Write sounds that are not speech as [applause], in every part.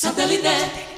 Satellite.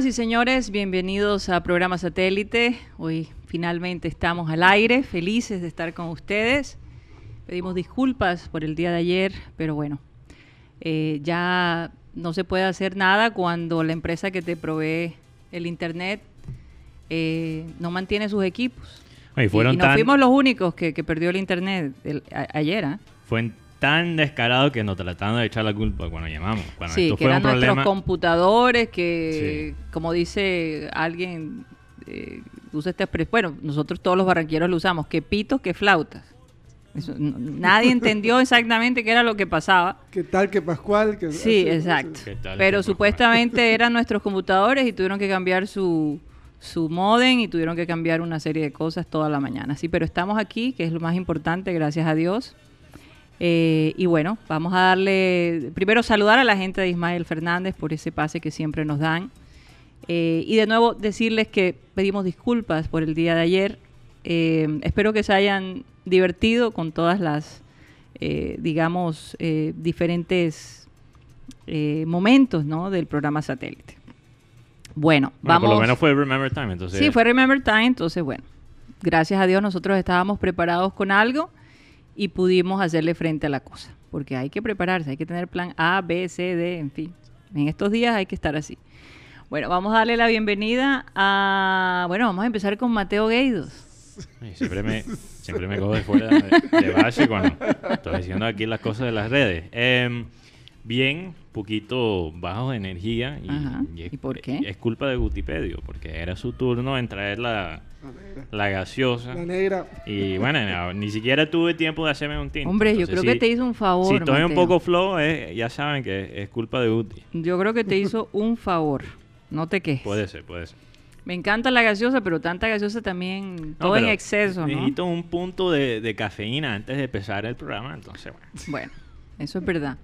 Señoras y señores, bienvenidos a Programa Satélite. Hoy finalmente estamos al aire, felices de estar con ustedes. Pedimos disculpas por el día de ayer, pero bueno, eh, ya no se puede hacer nada cuando la empresa que te provee el Internet eh, no mantiene sus equipos. y, fueron no fuimos los únicos que, perdió el Internet ayer. ¿ah? Fue tan descarado que nos tratando de echar la culpa cuando llamamos. sí, que eran nuestros computadores, que como dice alguien, eh, usa este bueno, nosotros todos los barranqueros lo usamos, que pitos, que flautas. nadie [laughs] entendió exactamente qué era lo que pasaba. ¿Qué tal que Pascual? sí, exacto. Pero supuestamente [laughs] eran nuestros computadores y tuvieron que cambiar su, su modem y tuvieron que cambiar una serie de cosas toda la mañana. Sí, pero estamos aquí, que es lo más importante, gracias a Dios. Eh, y bueno, vamos a darle, primero saludar a la gente de Ismael Fernández por ese pase que siempre nos dan. Eh, y de nuevo decirles que pedimos disculpas por el día de ayer. Eh, espero que se hayan divertido con todas las, digamos, diferentes momentos ¿no? del programa satélite. Bueno, vamos. Por lo menos fue Remember Time, entonces. Sí, fue Remember Time, entonces bueno. Gracias a Dios nosotros estábamos preparados con algo y pudimos hacerle frente a la cosa. Porque hay que prepararse, hay que tener plan A, B, C, D, en fin. En estos días hay que estar así. Bueno, vamos a darle la bienvenida a... Bueno, vamos a empezar con Mateo Gueidos. siempre me, siempre me cojo de fuera de, base cuando estoy diciendo aquí las cosas de las redes. Eh, bien, poquito bajo de energía. Y, y, por qué? Es culpa de Gutipedio, porque era su turno en traer la, la, gaseosa. La negra. Y bueno, ni siquiera tuve tiempo de hacerme un tinto. Hombre, yo creo que te hizo un favor. Si estoy un poco flow, ya saben que es culpa de Guti. Yo creo que te hizo un favor. No te quejes. Puede ser, puede ser. Me encanta la gaseosa, pero tanta gaseosa también, todo en exceso, ¿no? Necesito un punto de, de, cafeína antes de empezar el programa, entonces bueno. Bueno, eso es verdad.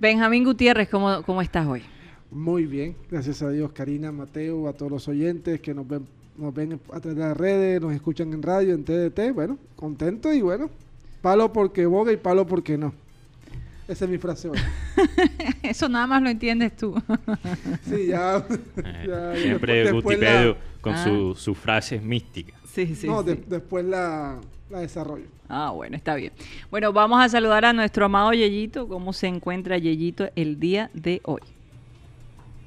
Benjamín Gutiérrez, ¿cómo, ¿cómo estás hoy? Muy bien, gracias a Dios, Karina, Mateo, a todos los oyentes que nos ven, nos ven a través de las redes, nos escuchan en radio, en TDT. Bueno, contento y bueno, palo porque boga y palo porque no. Esa es mi frase hoy. [laughs] Eso nada más lo entiendes tú. sí, ya. Eh, [laughs] siempre Gutipedio con ah. sus frases místicas. Sí, sí. No, después la la desarrollo. Ah, bueno, está bien. Bueno, vamos a saludar a nuestro amado Yeyito. ¿Cómo se encuentra Yeyito el día de hoy?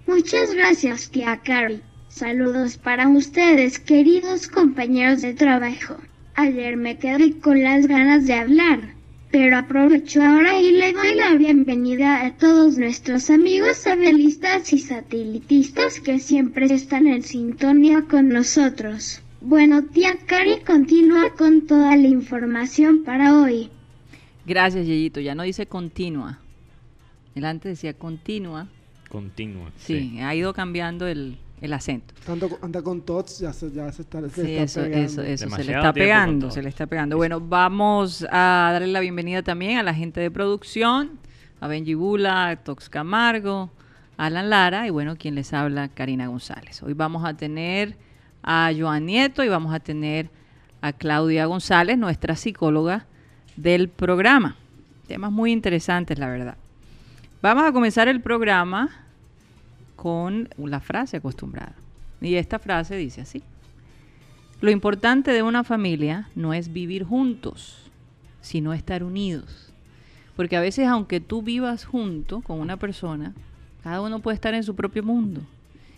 Muchas gracias, tía Carrie. Saludos para ustedes, queridos compañeros de trabajo. Ayer me quedé con las ganas de hablar, pero aprovecho ahora y le doy la bienvenida a todos nuestros amigos sabelistas y satelitistas que siempre están en sintonía con nosotros. Bueno, tía Cari continúa con toda la información para hoy. Gracias, Yeyito. Ya no dice continua. El antes decía continua. Continua. Sí, ha ido cambiando el, acento. Tanto anda con tots, ya se, ya se está, sí, eso, Eso, eso, se le está pegando, se le está pegando. Bueno, vamos a darle la bienvenida también a la gente de producción, a Benji Bula, a Tox Camargo, a Alan Lara y bueno, quien les habla, Karina González. Hoy vamos a tener a Joan Nieto y vamos a tener a Claudia González, nuestra psicóloga del programa. Temas muy interesantes, la verdad. Vamos a comenzar el programa con la frase acostumbrada. Y esta frase dice así. Lo importante de una familia no es vivir juntos, sino estar unidos. Porque a veces aunque tú vivas junto con una persona, Cada uno puede estar en su propio mundo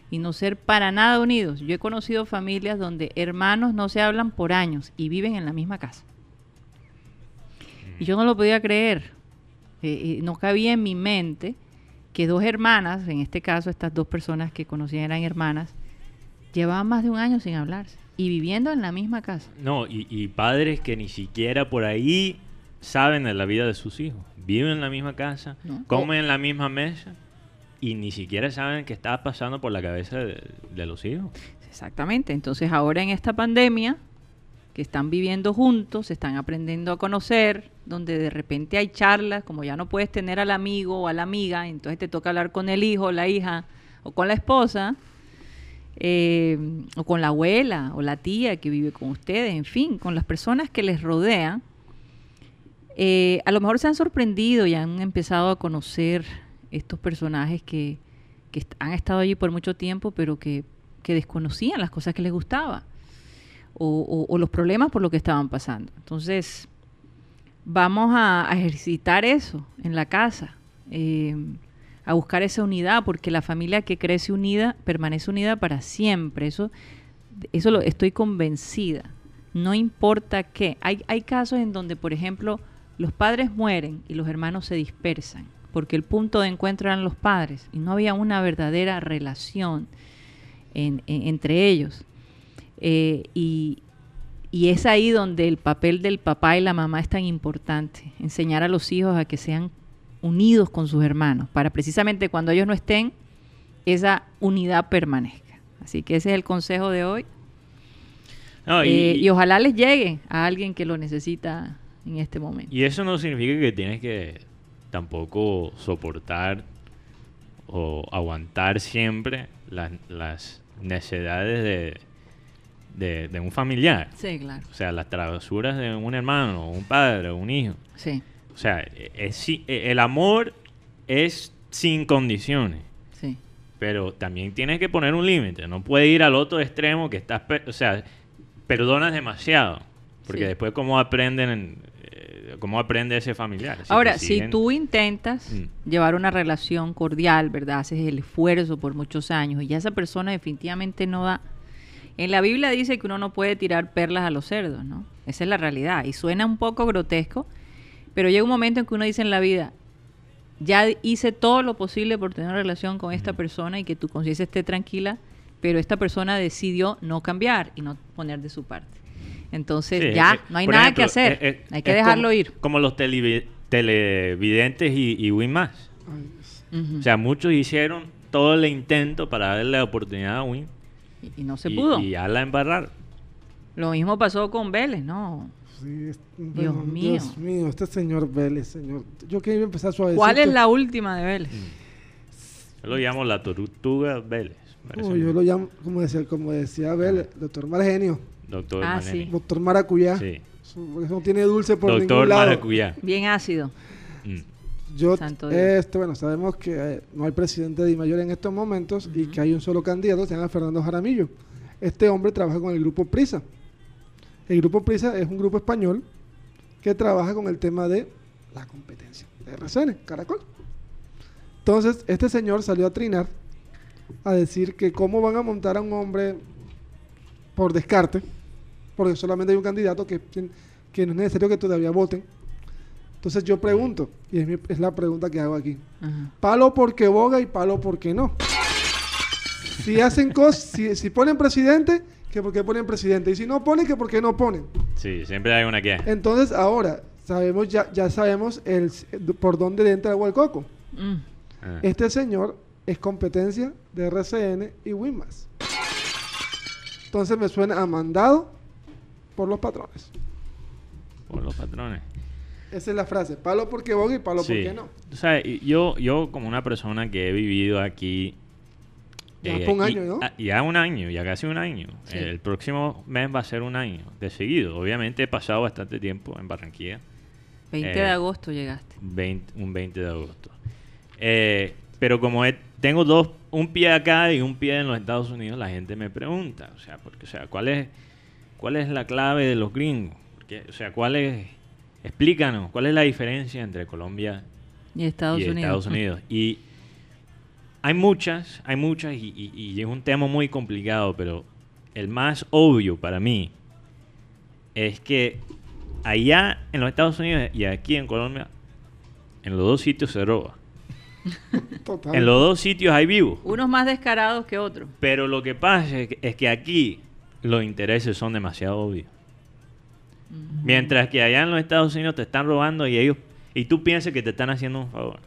y no ser para nada unidos. Yo he conocido familias donde hermanos no se hablan por años y viven en la misma casa. Y yo no lo podía creer. Eh, eh, no cabía en mi mente que dos hermanas, en este caso estas dos personas que conocían eran hermanas, llevaban más de un año sin hablarse y viviendo en la misma casa. No, y, padres que ni siquiera por ahí saben de la vida de sus hijos. Viven en la misma casa, comen en la misma mesa y ni siquiera saben qué está pasando por la cabeza de, los hijos. Exactamente. Entonces ahora en esta pandemia, que están viviendo juntos, se están aprendiendo a conocer, donde de repente hay charlas, como ya no puedes tener al amigo o a la amiga, entonces te toca hablar con el hijo, la hija o con la esposa, eh, o con la abuela o la tía que vive con ustedes, en fin, con las personas que les rodean, eh, a lo mejor se han sorprendido y han empezado a conocer estos personajes que, han estado allí por mucho tiempo, pero que, desconocían las cosas que les gustaba o, los problemas por lo que estaban pasando. Entonces, vamos a, ejercitar eso en la casa, eh, a buscar esa unidad, porque la familia que crece unida permanece unida para siempre. Eso, eso lo estoy convencida. No importa qué. Hay, hay casos en donde, por ejemplo, los padres mueren y los hermanos se dispersan porque el punto de encuentro eran los padres y no había una verdadera relación entre ellos. Eh, y, es ahí donde el papel del papá y la mamá es tan importante, enseñar a los hijos a que sean unidos con sus hermanos, para precisamente cuando ellos no estén, esa unidad permanezca. Así que ese es el consejo de hoy. Eh, y, ojalá les llegue a alguien que lo necesita en este momento. Y eso no significa que tienes que tampoco soportar o aguantar siempre las, necesidades de, de, un familiar. Sí, claro. O sea, las travesuras de un hermano, un padre, un hijo. Sí. O sea, es, e, el amor es sin condiciones. Sí. Pero también tienes que poner un límite. No puede ir al otro extremo que estás... O sea, perdonas demasiado. Porque después cómo aprenden cómo aprende ese familiar. Ahora, si tú intentas mm. llevar una relación cordial, ¿verdad? Haces el esfuerzo por muchos años y ya esa persona definitivamente no da... En la Biblia dice que uno no puede tirar perlas a los cerdos, ¿no? Esa es la realidad. Y suena un poco grotesco, pero llega un momento en que uno dice en la vida, ya hice todo lo posible por tener una relación con esta persona y que tu conciencia esté tranquila, pero esta persona decidió no cambiar y no poner de su parte. Entonces ya, eh, no hay nada que hacer. Eh, eh, hay que dejarlo ir. Como los televidentes y, y Win más. O sea, muchos hicieron todo el intento para darle la oportunidad a Win. Y, no se pudo. Y ya la embarraron. Lo mismo pasó con Vélez, ¿no? Dios mío. Dios mío, este señor Vélez, señor. Yo quiero empezar suavecito. ¿Cuál es la última de Vélez? Mm. Yo lo llamo la tortuga Vélez. yo lo llamo, como decía, como decía Vélez, doctor Margenio. Doctor ah, Doctor Maracuyá. Sí. no tiene dulce por ningún lado. Maracuyá. Bien ácido. Mm. Yo, este, bueno, sabemos que eh, no hay presidente de mayor en estos momentos y que hay un solo candidato, se llama Fernando Jaramillo. Este hombre trabaja con el grupo Prisa. El grupo Prisa es un grupo español que trabaja con el tema de la competencia de RCN, Caracol. Entonces, este señor salió a trinar a decir que cómo van a montar a un hombre por descarte, porque solamente hay un candidato que, que no es necesario que todavía voten. Entonces yo pregunto, y es, la pregunta que hago aquí. Palo porque boga y palo porque no. Si hacen cosas, si, si, ponen presidente, que porque ponen presidente. Y si no ponen, que porque no ponen. Sí, siempre hay una que. Entonces ahora, sabemos ya, ya sabemos el, por dónde entra el coco. Mm. Ah. Este señor es competencia de RCN y Winmas. Entonces me suena a mandado por los patrones. Por los patrones. Esa es la frase, palo porque voy y palo porque no. O sea, yo, yo como una persona que he vivido aquí... Ya eh, un año, ¿no? ya un año, ya casi un año. el próximo mes va a ser un año de seguido. Obviamente he pasado bastante tiempo en Barranquilla. 20 de eh, agosto llegaste. un 20 de agosto. Eh, pero como tengo dos un pie acá y un pie en los Estados Unidos, la gente me pregunta, o sea, porque, o sea, ¿cuál es, cuál es la clave de los gringos? o sea, ¿cuál es, explícanos, cuál es la diferencia entre Colombia y Estados Unidos? Estados Unidos? Y hay muchas, hay muchas y, y- y es un tema muy complicado, pero el más obvio para mí es que allá en los Estados Unidos y aquí en Colombia, en los dos sitios se roba. [laughs] Total. En los dos sitios hay vivos. Unos más descarados que otros. Pero lo que pasa es que, es que aquí los intereses son demasiado obvios. Mientras que allá en los Estados Unidos te están robando y ellos y tú piensas que te están haciendo un favor.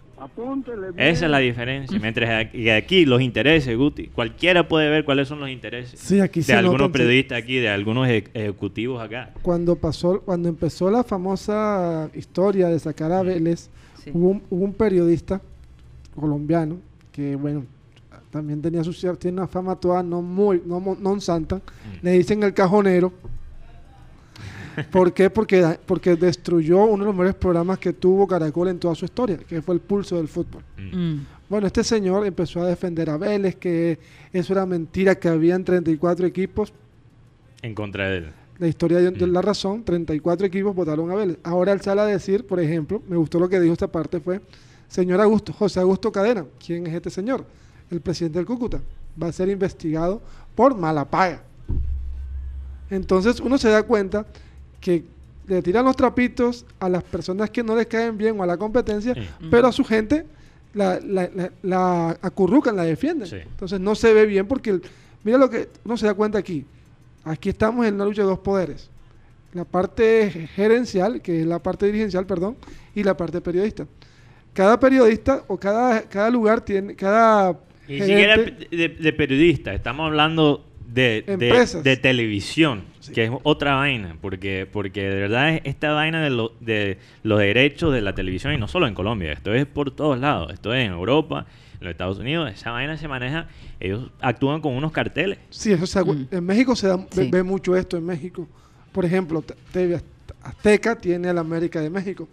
Esa es la diferencia. [laughs] Mientras aquí, aquí los intereses, Guti, cualquiera puede ver cuáles son los intereses Sí, aquí de algunos periodistas aquí, de algunos eje- ejecutivos acá. Cuando pasó, cuando empezó la famosa historia de sacar a Vélez, Sí. hubo, un, hubo un periodista colombiano que, bueno, también tenía su tiene una fama toda no muy, no, non santa. Le dicen el cajonero. ¿Por qué? Porque, porque destruyó uno de los mejores programas que tuvo Caracol en toda su historia, que fue el pulso del fútbol. Mm. Mm. Bueno, este señor empezó a defender a Vélez, que eso era mentira, que habían 34 equipos. En contra de él. La historia dio dio Mm. la razón, 34 equipos votaron a Vélez. Ahora él sale a decir, por ejemplo, me gustó lo que dijo esta parte, fue, señor Augusto, José Augusto Cadena, ¿quién es este señor? El presidente del Cúcuta. Va a ser investigado por mala paga. Entonces uno se da cuenta que le tiran los trapitos a las personas que no les caen bien o a la competencia, Sí. pero a su gente la, la, la- la acurrucan, la defienden. Sí. Entonces no se ve bien porque, el- mira lo que uno se da cuenta aquí. Aquí estamos en una lucha de dos poderes. La parte gerencial, que es la parte dirigencial, perdón, y la parte periodista. Cada periodista o cada, cada lugar tiene, cada Ni siquiera de, de periodista, estamos hablando de, de- Empresas. de televisión, Sí. que es otra vaina, porque, porque de verdad es esta vaina de, lo- de los derechos de la televisión, y no solo en Colombia, esto es por todos lados, esto es en Europa, en los Estados Unidos, esa vaina se maneja, ellos actúan con unos carteles. Sí, eso se, Mm. en México se da, ve, Sí. ve mucho esto en México. Por ejemplo, TV Az- Azteca tiene a la América de México.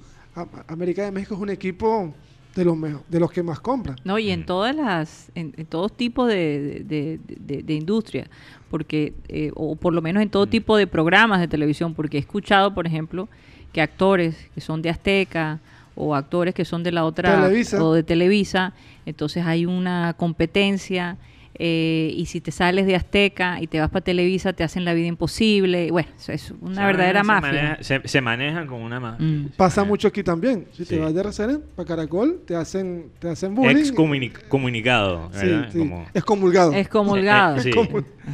América de México es un equipo de los de los que más compran. No, y en todas las, en, en todos tipos de, de, de- de- de industria, porque, eh, o por lo menos en todo Mm. tipo de programas de televisión, porque he escuchado, por ejemplo, que actores que son de Azteca o actores que son de la otra, Televisa. o de Televisa, entonces hay una competencia. Eh, y si te sales de Azteca y te vas para Televisa, te hacen la vida imposible. Bueno, eso es una verdadera mafia. Se maneja, se, se manejan con una mafia. Mm. Pasa maneja. mucho aquí también. Si Sí. te vas de RCN para Caracol, te hacen, te hacen bullying. Excomunicado, Sí, ¿verdad? sí. Como- Excomulgado. Es comulgado. Eh, eh,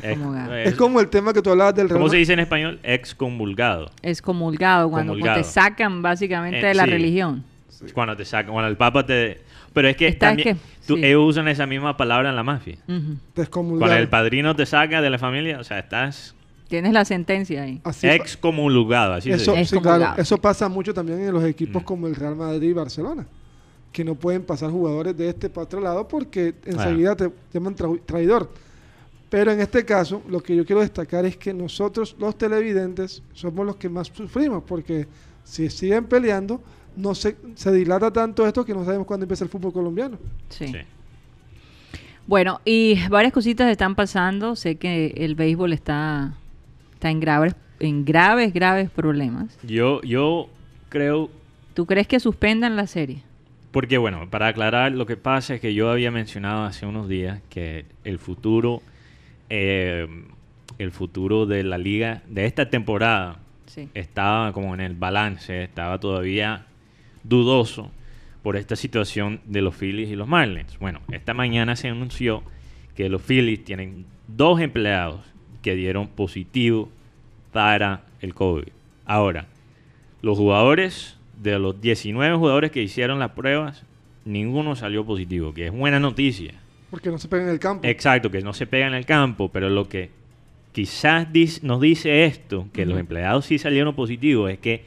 Excomulgado. Es- Es como el tema que tú hablabas del ¿Cómo se dice en español? Excomulgado. Es comulgado, cuando, cuando te sacan básicamente Eh, de la sí. religión. Cuando te sacan, cuando el Papa te... Pero es que es también... que- tú- sí. ellos usan esa misma palabra en la mafia. Cuando el padrino te saca de la familia, o sea, estás Tienes la sentencia ahí. Así excomulgado, así eso, se sí, claro, eso pasa mucho también en los equipos Mm. como el Real Madrid y Barcelona, que no pueden pasar jugadores de este para otro lado porque enseguida te llaman tra- traidor. Pero en este caso, lo que yo quiero destacar es que nosotros, los televidentes, somos los que más sufrimos, porque si siguen peleando, no se, se dilata tanto esto que no sabemos cuándo empieza el fútbol colombiano. Sí. Sí. Bueno, y varias cositas están pasando. Sé que el béisbol está, está en graves, en graves, graves problemas. Yo, yo creo ¿Tú crees que suspendan la serie? Porque bueno, para aclarar, lo que pasa es que yo había mencionado hace unos días que el futuro, eh, el futuro de la liga de esta temporada Sí. estaba como en el balance, estaba todavía dudoso por esta situación de los Phillies y los Marlins. Bueno, esta mañana se anunció que los Phillies tienen dos empleados que dieron positivo para el COVID. Ahora, los jugadores, de los 19 jugadores que hicieron las pruebas, ninguno salió positivo, que es buena noticia. Porque no se pegan en el campo. Exacto, que no se pega en el campo, pero lo que quizás nos dice esto, que los empleados sí salieron positivos, es que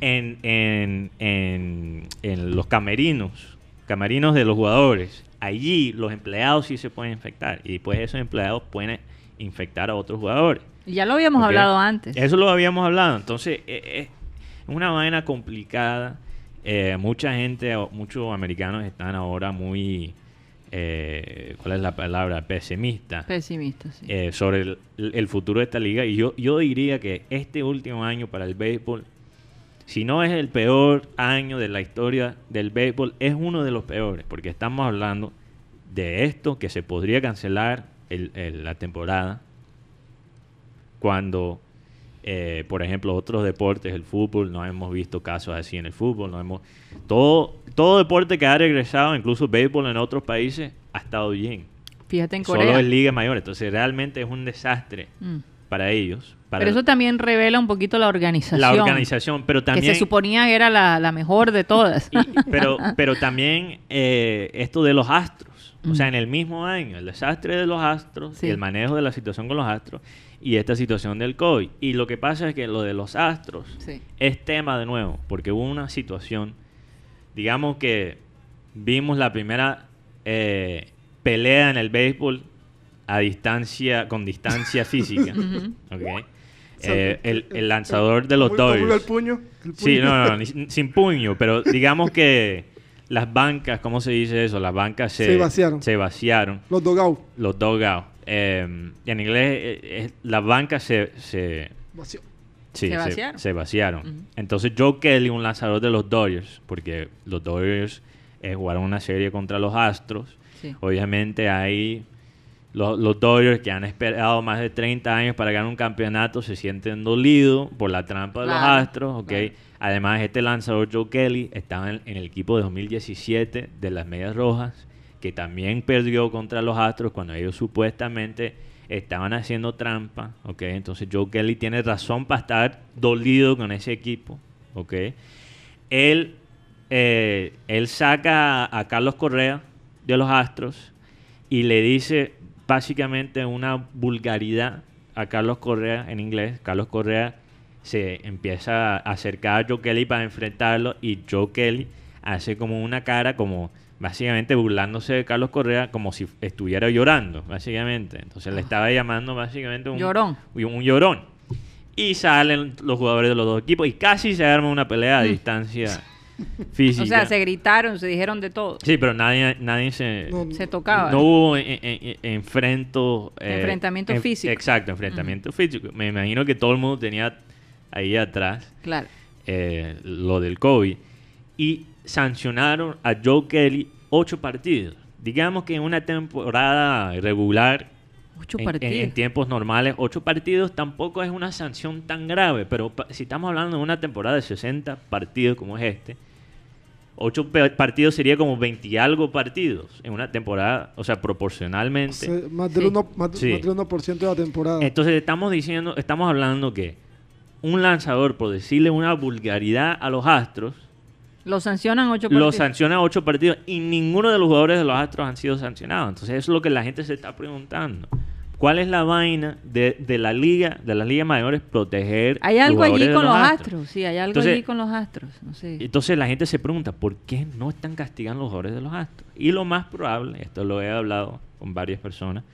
en, en- en- en los camerinos, camerinos de los jugadores, allí los empleados sí se pueden infectar y después esos empleados pueden infectar a otros jugadores. Ya lo habíamos hablado antes. Eso lo habíamos hablado. Entonces, eh, eh, es una vaina complicada. Eh, mucha gente, muchos americanos están ahora muy, eh, ¿cuál es la palabra? Pesimista, sí. eh, sobre el, el futuro de esta liga. Y yo, yo diría que este último año para el béisbol, si no es el peor año de la historia del béisbol, es uno de los peores, porque estamos hablando de esto que se podría cancelar el- el- la temporada cuando, eh, por ejemplo, otros deportes, el fútbol, no hemos visto casos así en el fútbol, no hemos todo todo deporte que ha regresado, incluso béisbol en otros países, ha estado bien. Fíjate en Solo Corea. es liga mayor, entonces realmente es un desastre Mm. Para ellos. Para Pero eso también revela un poquito la organización. la organización, pero también Que se suponía que era la, la mejor de todas. y- pero, pero también eh, esto de los astros. O sea, Mm. en el mismo año, el desastre de los astros Sí. y el manejo de la situación con los astros y esta situación del COVID. Y lo que pasa es que lo de los astros Sí. es tema de nuevo, porque hubo una situación, digamos que vimos la primera eh, pelea en el béisbol a distancia, con distancia física. [laughs] Ujú. ¿ok? Eh, el, el lanzador de los ¿Cómo- cómo iba Dodgers. el puño? El Sí, no, no, ni- sin puño, pero digamos que las bancas, ¿cómo se dice eso? Las bancas se, Se vaciaron. Se vaciaron, Los dogados. los dugouts. Eh, en inglés, eh, eh, las bancas se, se, sí, Se vaciaron. se vaciaron. Entonces Joe Kelly, un lanzador de los Dodgers, porque los Dodgers eh, jugaron una serie contra los Astros, Sí. Obviamente hay los, los Dodgers que han esperado más de 30 años para ganar un campeonato se sienten dolidos por la trampa de los Astros, ¿ok? claro. Además, este lanzador Joe Kelly estaba en, en el equipo de 2017 de las Medias Rojas, que también perdió contra los Astros cuando ellos supuestamente estaban haciendo trampa, ¿ok? Entonces Joe Kelly tiene razón para estar dolido con ese equipo, ¿ok? Él, eh, él saca a, a Carlos Correa de los Astros y le dice básicamente una vulgaridad a Carlos Correa en inglés. Carlos Correa se empieza a acercar a Joe Kelly para enfrentarlo y Joe Kelly hace como una cara como básicamente burlándose de Carlos Correa como si estuviera llorando, básicamente. Entonces le estaba llamando básicamente un Llorón. un, un llorón. Y salen los jugadores de los dos equipos y casi se arma una pelea a distancia [laughs] física. O sea, se gritaron, se dijeron de todo. Sí, pero nadie, nadie se... No, Se tocaba. No hubo en- en- en- enfrento... eh, Enfrentamiento en- físico. Exacto, enfrentamiento físico. Me imagino que todo el mundo tenía ahí atrás Claro. eh, lo del COVID. Y sancionaron a Joe Kelly ocho partidos. Digamos que en una temporada regular, Ocho en, partidos. en- en tiempos normales, ocho partidos tampoco es una sanción tan grave. Pero si estamos hablando de una temporada de 60 partidos como es este, ocho partidos sería como 20 y algo partidos en una temporada, o sea, proporcionalmente. Más, del Sí. uno- más, Sí. más del 1% de la temporada. Entonces estamos diciendo, estamos hablando que un lanzador, por decirle una vulgaridad a los Astros, Lo sancionan ocho partidos. lo sanciona ocho partidos y ninguno de los jugadores de los Astros han sido sancionados. Entonces eso es lo que la gente se está preguntando. ¿Cuál es la vaina de, de la liga, de las ligas mayores, proteger Hay los algo allí con los astros. Sí, hay algo Entonces- allí con los astros. No sé. Entonces la gente se pregunta, ¿por qué no están castigando a los jugadores de los Astros? Y lo más probable, esto lo he hablado con varias personas,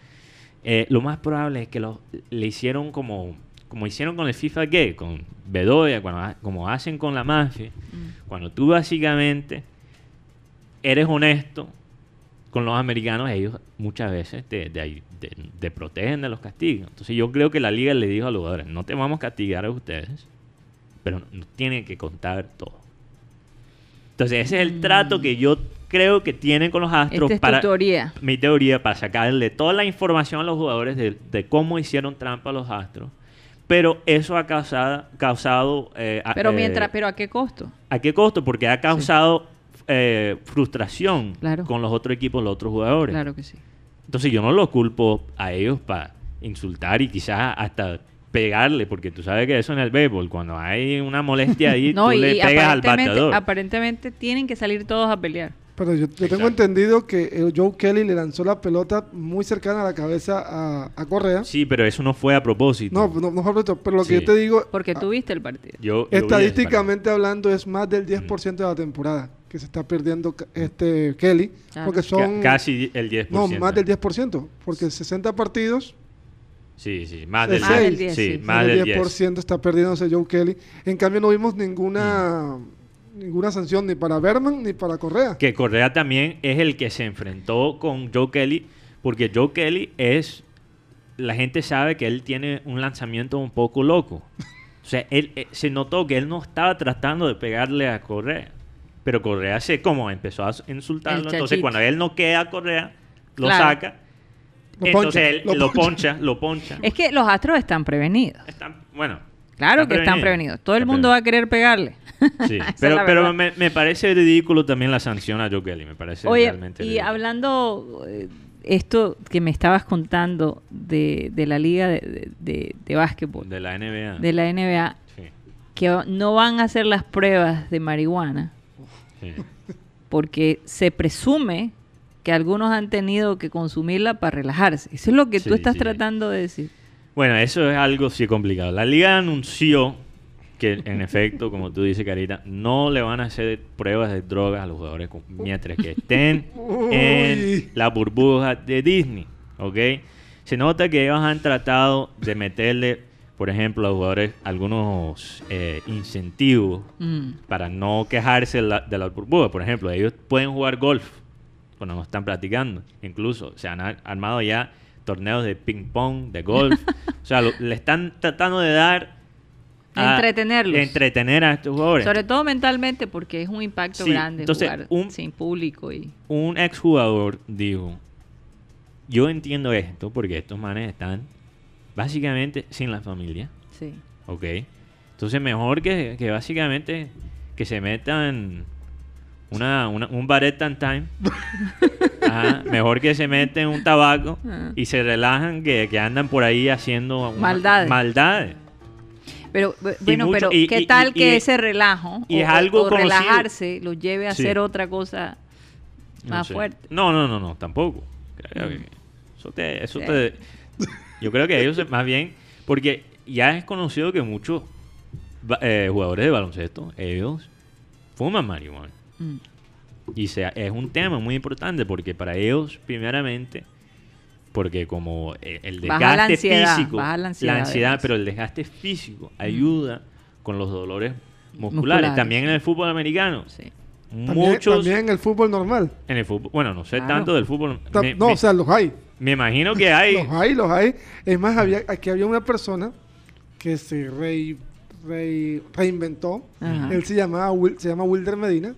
eh, lo más probable es que lo, le hicieron como, como hicieron con el FIFA Gay, con Bedoya, cuando, como hacen con la mafia, Mm. cuando tú básicamente eres honesto con los americanos, ellos muchas veces te, te te- te protegen de los castigos. Entonces yo creo que la liga le dijo a los jugadores, no te vamos a castigar a ustedes, pero nos tienen que contar todo. Entonces ese es el trato que yo creo que tienen con los astros Esta es tu para teoría. mi teoría para sacarle toda la información a los jugadores de, de cómo hicieron trampa a los astros. Pero eso ha causado, causado eh, Pero eh, mientras, pero ¿a qué costo? ¿A qué costo? Porque ha causado eh, frustración Claro. con los otros equipos, los otros jugadores. Claro que sí. Entonces yo no los culpo a ellos para insultar y quizás hasta pegarle, porque tú sabes que eso en el béisbol, cuando hay una molestia ahí, [laughs] No, tú y, le pegas al aparentemente, bateador. aparentemente tienen que salir todos a pelear. Pero yo, yo tengo entendido que eh, Joe Kelly le lanzó la pelota muy cercana a la cabeza a, a Correa. Sí, pero eso no fue a propósito. No, no, no fue perfecto, pero lo que yo te digo, Porque ah, tú viste el partido. Yo- yo estadísticamente hablando, es más del 10% de la temporada que se está perdiendo este Kelly. Claro. Porque son... Ca- casi el 10%. No, más del 10%. Porque 60 partidos, Sí, sí, más De del Más del 10. 10, sí, sí. más el del 10. 10% está perdiéndose Joe Kelly. En cambio, no vimos ninguna ninguna sanción ni para Berman ni para Correa. Que Correa también es el que se enfrentó con Joe Kelly, porque Joe Kelly es, la gente sabe que él tiene un lanzamiento un poco loco. O sea, él, eh, se notó que él no estaba tratando de pegarle a Correa, pero Correa se como empezó a insultarlo. Entonces, cuando él no queda a Correa, lo Claro. saca. Lo entonces poncha, él lo lo poncha. poncha, lo poncha. Es que los astros están prevenidos. Están, bueno. Claro que están prevenidos. Todo el Están mundo va a querer pegarle. Sí, [laughs] pero, pero me, me parece ridículo también la sanción a Joe Kelly. Me parece Oye, realmente y ridículo. hablando eh, esto que me estabas contando de, de la liga de, de, de- de básquetbol, De la NBA. de la NBA, Sí, que no van a hacer las pruebas de marihuana sí. porque se presume que algunos han tenido que consumirla para relajarse. Eso es lo que Sí, tú estás sí. tratando de decir. Bueno, eso es algo sí complicado. La liga anunció que, en efecto, como tú dices, Carita, no le van a hacer pruebas de drogas a los jugadores mientras que estén en la burbuja de Disney, ¿ok? Se nota que ellos han tratado de meterle, por ejemplo, a los jugadores algunos eh, incentivos Mm. para no quejarse de la, de la burbuja. Por ejemplo, ellos pueden jugar golf cuando no están practicando. Incluso se han ar- armado ya torneos de ping pong, de golf. [laughs] o sea, lo- le están tratando de dar... a- Entretenerlos. Entretener a estos jugadores. Sobre todo mentalmente porque es un impacto Sí, grande entonces, jugar un- sin público y Un exjugador dijo, yo entiendo esto porque estos manes están básicamente sin la familia. sí. Ok. Entonces mejor que, que básicamente que se metan una, una- un Baretan Time. [laughs] Ajá, Mejor que se meten un tabaco Ah. y se relajan que, que andan por ahí haciendo una- Maldades. maldades. Pero bu- bueno, mucho- pero y- ¿qué y- tal y- que ese relajo y o, es algo o conocido. relajarse lo lleve a Sí. hacer otra cosa No más sé. fuerte? No, no, no, no, tampoco. Mm. Eso te, eso Sí. te- yo creo que ellos más bien, porque ya es conocido que muchos eh, jugadores de baloncesto, ellos fuman marihuana. Mm. Y sea, es un tema muy importante porque para ellos, primeramente, porque como el Baja desgaste la ansiedad, físico, baja la ansiedad, además. pero el desgaste físico ayuda con los dolores musculares. Musculares. También en el fútbol americano. Sí. También, Muchos también en el fútbol normal. en el fútbol, bueno, no sé Claro. tanto del fútbol. Ta- Me, no, me- o sea, los hay. Me imagino que hay. Los hay, los hay. Es más, había, aquí había una persona que se re- re- reinventó. Ajá. Él se llamaba Wil- se llama Wilder Medina.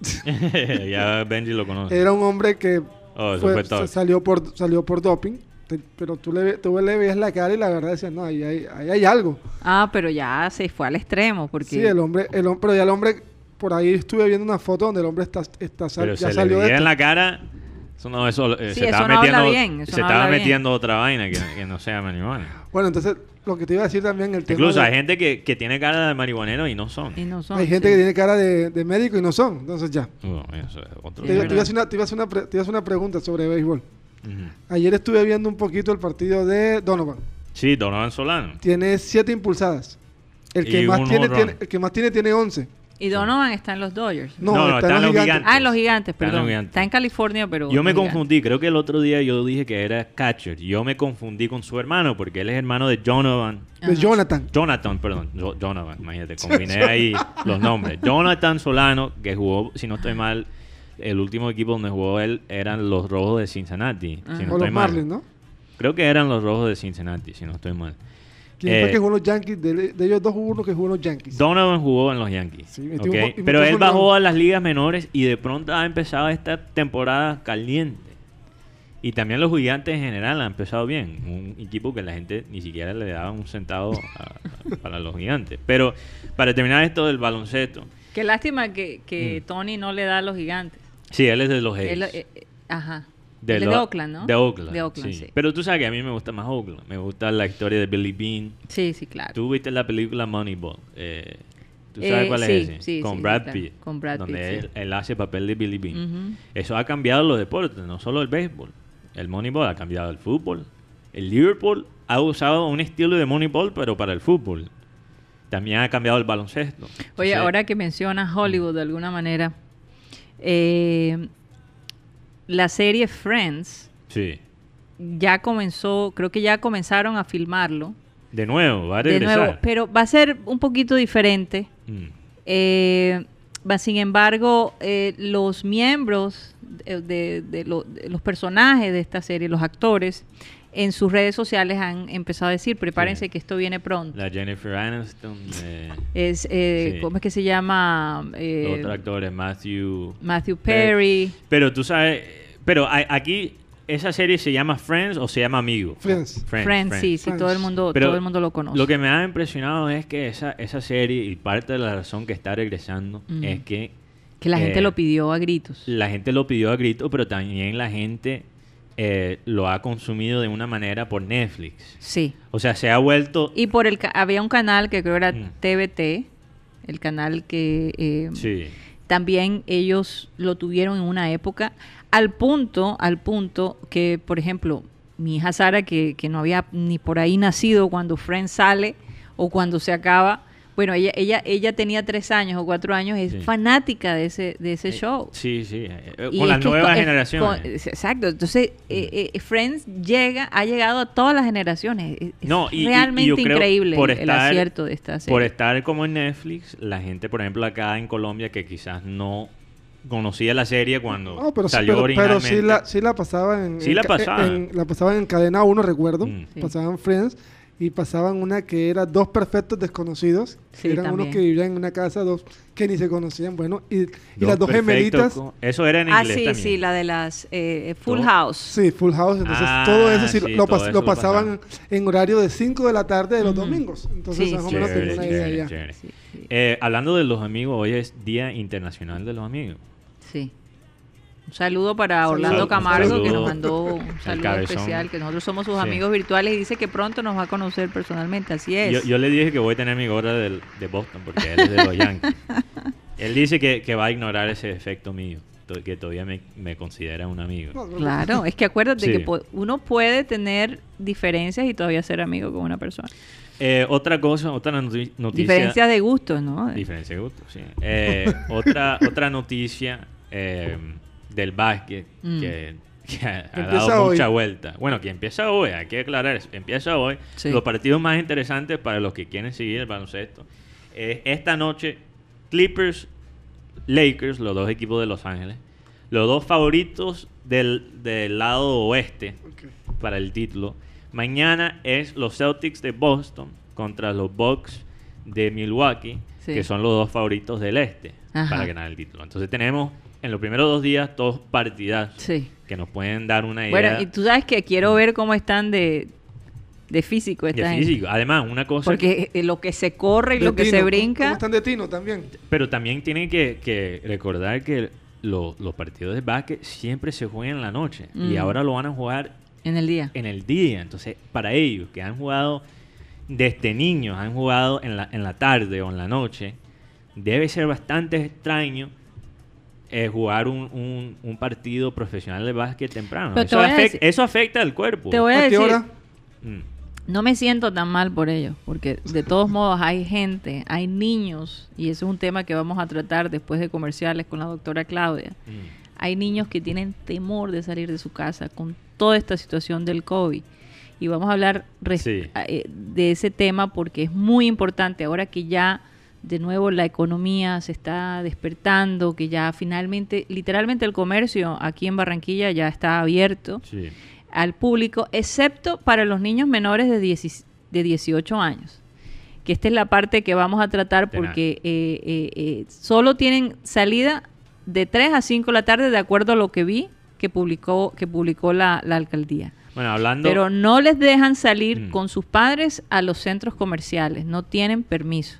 [laughs] ya Benji lo conoce. Era un hombre que Oh, fue- fue salió por salió por doping. Te- pero tú le, ve- tú le veías la cara y la verdad decías, no, ahí hay, ahí hay algo. Ah, pero ya se fue al extremo porque Sí, el hombre, el hombre, pero ya el hombre, por ahí estuve viendo una foto donde el hombre está, está sal- Pero ya se salió le de en la cara. Eso no, eso, eh, Sí, se eso estaba no habla metiendo, bien, eso se no estaba habla bien. metiendo otra vaina que, que no sea marihuana. Bueno, entonces, lo que te iba a decir también, el tema Incluso de- hay gente que, que tiene cara de marihuanero y no son. y no son, hay gente sí. que tiene cara de, de médico y no son. Entonces ya. Bueno, eso es otro Sí, Te, te iba a hacer una, te iba a hacer una pre- te iba a hacer una pregunta sobre béisbol. Ayer estuve viendo un poquito el partido de Donovan. Sí, Donovan Solano. Tiene siete impulsadas. El que, Y más tiene, el que más tiene tiene 11. Y Donovan está en los Dodgers. No, No, no, está en los gigantes. Ah, en los gigantes, Está en los perdón. Gigantes. Está en California, pero... Yo me gigantes. confundí, creo que el otro día yo dije que era catcher. Yo me confundí con su hermano porque él es hermano de Donovan. De Ajá. Jonathan. Jonathan, perdón, Jo- Donovan, imagínate, [laughs] combiné ahí los nombres. Jonathan Solano, que jugó, si no estoy mal, el último equipo donde jugó él eran los Rojos de Cincinnati, Ajá. si no o estoy los mal. Marlins, ¿no? Creo que eran los Rojos de Cincinnati, si no estoy mal. ¿Quién Eh, fue que jugó en los Yankees? De, de ellos dos hubo uno que jugó en los Yankees. Donovan jugó en los Yankees. Sí, metió ¿ok? un go- y metió Pero él bajó a las ligas menores y de pronto ha empezado esta temporada caliente. Y también los gigantes en general han empezado bien. Un equipo que la gente ni siquiera le daba un centavo a- a- [laughs] para los gigantes. Pero para terminar esto del baloncesto. Qué lástima que, que Mm. Tony no le da a los gigantes. Sí, él es de los A's. Él, eh, eh, ajá. De Oakland, ¿no? De Oakland. De Oakland, sí. sí. Pero tú sabes que a mí me gusta más Oakland. Me gusta la historia de Billy Bean. Sí, sí, claro. Tú viste la película Moneyball. Eh, ¿Tú sabes Eh, cuál sí, es ese? sí, Con sí, Brad claro. Pitt. Con Brad donde Pitt, él, sí. él hace papel de Billy Bean. Eso ha cambiado los deportes, no solo el béisbol. El Moneyball ha cambiado el fútbol. El Liverpool ha usado un estilo de Moneyball, pero para el fútbol. También ha cambiado el baloncesto. Oye, Entonces, ahora que mencionas Hollywood de alguna manera, eh, la serie Friends Sí. ya comenzó, creo que ya comenzaron a filmarlo De nuevo, va a de regresar. nuevo, pero va a ser un poquito diferente. Mm. Eh, sin embargo, eh, los miembros de, de- de lo- de los personajes de esta serie, los actores, en sus redes sociales han empezado a decir, prepárense Sí. que esto viene pronto. La Jennifer Aniston. eh, Es, eh, Sí. ¿cómo es que se llama? Eh, los otros actores, Matthew. Matthew Perry. Pero tú sabes, Pero a- aquí, ¿esa serie se llama Friends o se llama Amigo? Friends. Friends, sí, sí, Friends. todo el mundo, Pero todo el mundo lo conoce. Lo que me ha impresionado es que esa, esa serie, y parte de la razón que está regresando, es que que la gente eh, lo pidió a gritos. la gente lo pidió a grito, pero también la gente eh, lo ha consumido de una manera por Netflix. Sí. O sea, se ha vuelto... Y por el ca- había un canal que creo era Mm. TVT, el canal que eh, Sí. también ellos lo tuvieron en una época al punto, al punto que, por ejemplo, mi hija Sara, que, que no había ni por ahí nacido cuando Friends sale o cuando se acaba, bueno, ella, ella, ella tenía tres años o cuatro años, es Sí. fanática de ese, de ese Eh, show. Sí, sí. eh, eh, Y con las nuevas generaciones. con- es- exacto. Entonces, eh, eh, Friends llega, ha llegado a todas las generaciones. Es, es No, y- y- y realmente yo creo increíble por el- el estar- acierto de esta serie. Por estar como en Netflix, la gente, por ejemplo, acá en Colombia, que quizás no conocía la serie cuando No, pero, sí, salió pero, pero originalmente. sí, la, sí la pasaban en, Sí en la pasaban. en- la pasaban en cadena 1, recuerdo. Mm. Pasaban Friends y pasaban una que era dos perfectos desconocidos. Sí, Eran unos que vivían en una casa, dos que ni se conocían. Bueno, y, las dos gemelitas. Eso era en ah, inglés sí, también. sí, la de las eh, Full Todo- House. Sí, Full House. Entonces, Ah, todo eso sí, sí, lo, todo pas- eso lo lo pasaban en horario de 5 de la tarde de los domingos. Entonces, Sí, más o sí. menos Chévere, tenía una idea chévere, ya. Sí, sí, Eh, hablando de los amigos, hoy es Día Internacional de los Amigos. sí. Saludo para. Orlando Sal- Camargo, que nos mandó un saludo especial, que nosotros somos sus Sí. amigos virtuales y dice que pronto nos va a conocer personalmente. Así es. Yo, yo le dije que voy a tener mi gorra del- de Boston porque él es de los Yankees. [laughs] él dice que, que va a ignorar ese efecto mío, que todavía me, me considera un amigo. Claro, es que acuérdate Sí. que po- uno puede tener diferencias y todavía ser amigo con una persona. Eh, otra cosa, otra noti- noticia. Diferencias de gustos, ¿no? Diferencia de gusto, sí. Eh, otra, [laughs] otra noticia eh, del básquet Mm. que, que ha, dado hoy. mucha vuelta. Bueno, que empieza hoy, hay que aclarar eso. Empieza hoy. Sí. Los partidos más interesantes para los que quieren seguir el baloncesto. es esta noche, Clippers, Lakers, los dos equipos de Los Ángeles. Los dos favoritos del, del lado oeste Ok. para el título. Mañana es los Celtics de Boston contra los Bucks de Milwaukee, Sí. que son los dos favoritos del este Ajá. para ganar el título. Entonces tenemos en los primeros dos días dos partidas Sí. que nos pueden dar una idea Bueno, y tú sabes que quiero ver cómo están de, de físico esta de gente. físico. Además, una cosa, Porque eh, lo que se corre y De lo que Tino, se ¿cómo- brinca. ¿Cómo están de Tino también? pero también tienen que, que recordar que lo- los partidos de básquet siempre se juegan en la noche y Mm. ahora lo van a jugar En el día. en el día. Entonces, para ellos que han jugado desde niños, han jugado en la, en la tarde o en la noche, debe ser bastante extraño eh, jugar un, un- un partido profesional de básquet temprano. Te Eso, afecta al cuerpo. Te voy a ¿A qué decir, hora? Mm. no me siento tan mal por ello, porque de todos modos hay gente, hay niños, y eso es un tema que vamos a tratar después de comerciales con la doctora Claudia. Mm. Hay niños que tienen temor de salir de su casa con toda esta situación del COVID. Y vamos a hablar Sí. eh, de ese tema porque es muy importante ahora que ya de nuevo la economía se está despertando, que ya finalmente, literalmente el comercio aquí en Barranquilla ya está abierto Sí. al público, excepto para los niños menores de, 10 de 18 años. Que esta es la parte que vamos a tratar porque eh, eh, eh, solo tienen salida de 3 a 5 de la tarde de acuerdo a lo que vi que publicó, que publicó la, la alcaldía. Bueno, hablando... Pero no les dejan salir Mm. con sus padres a los centros comerciales, no tienen permiso.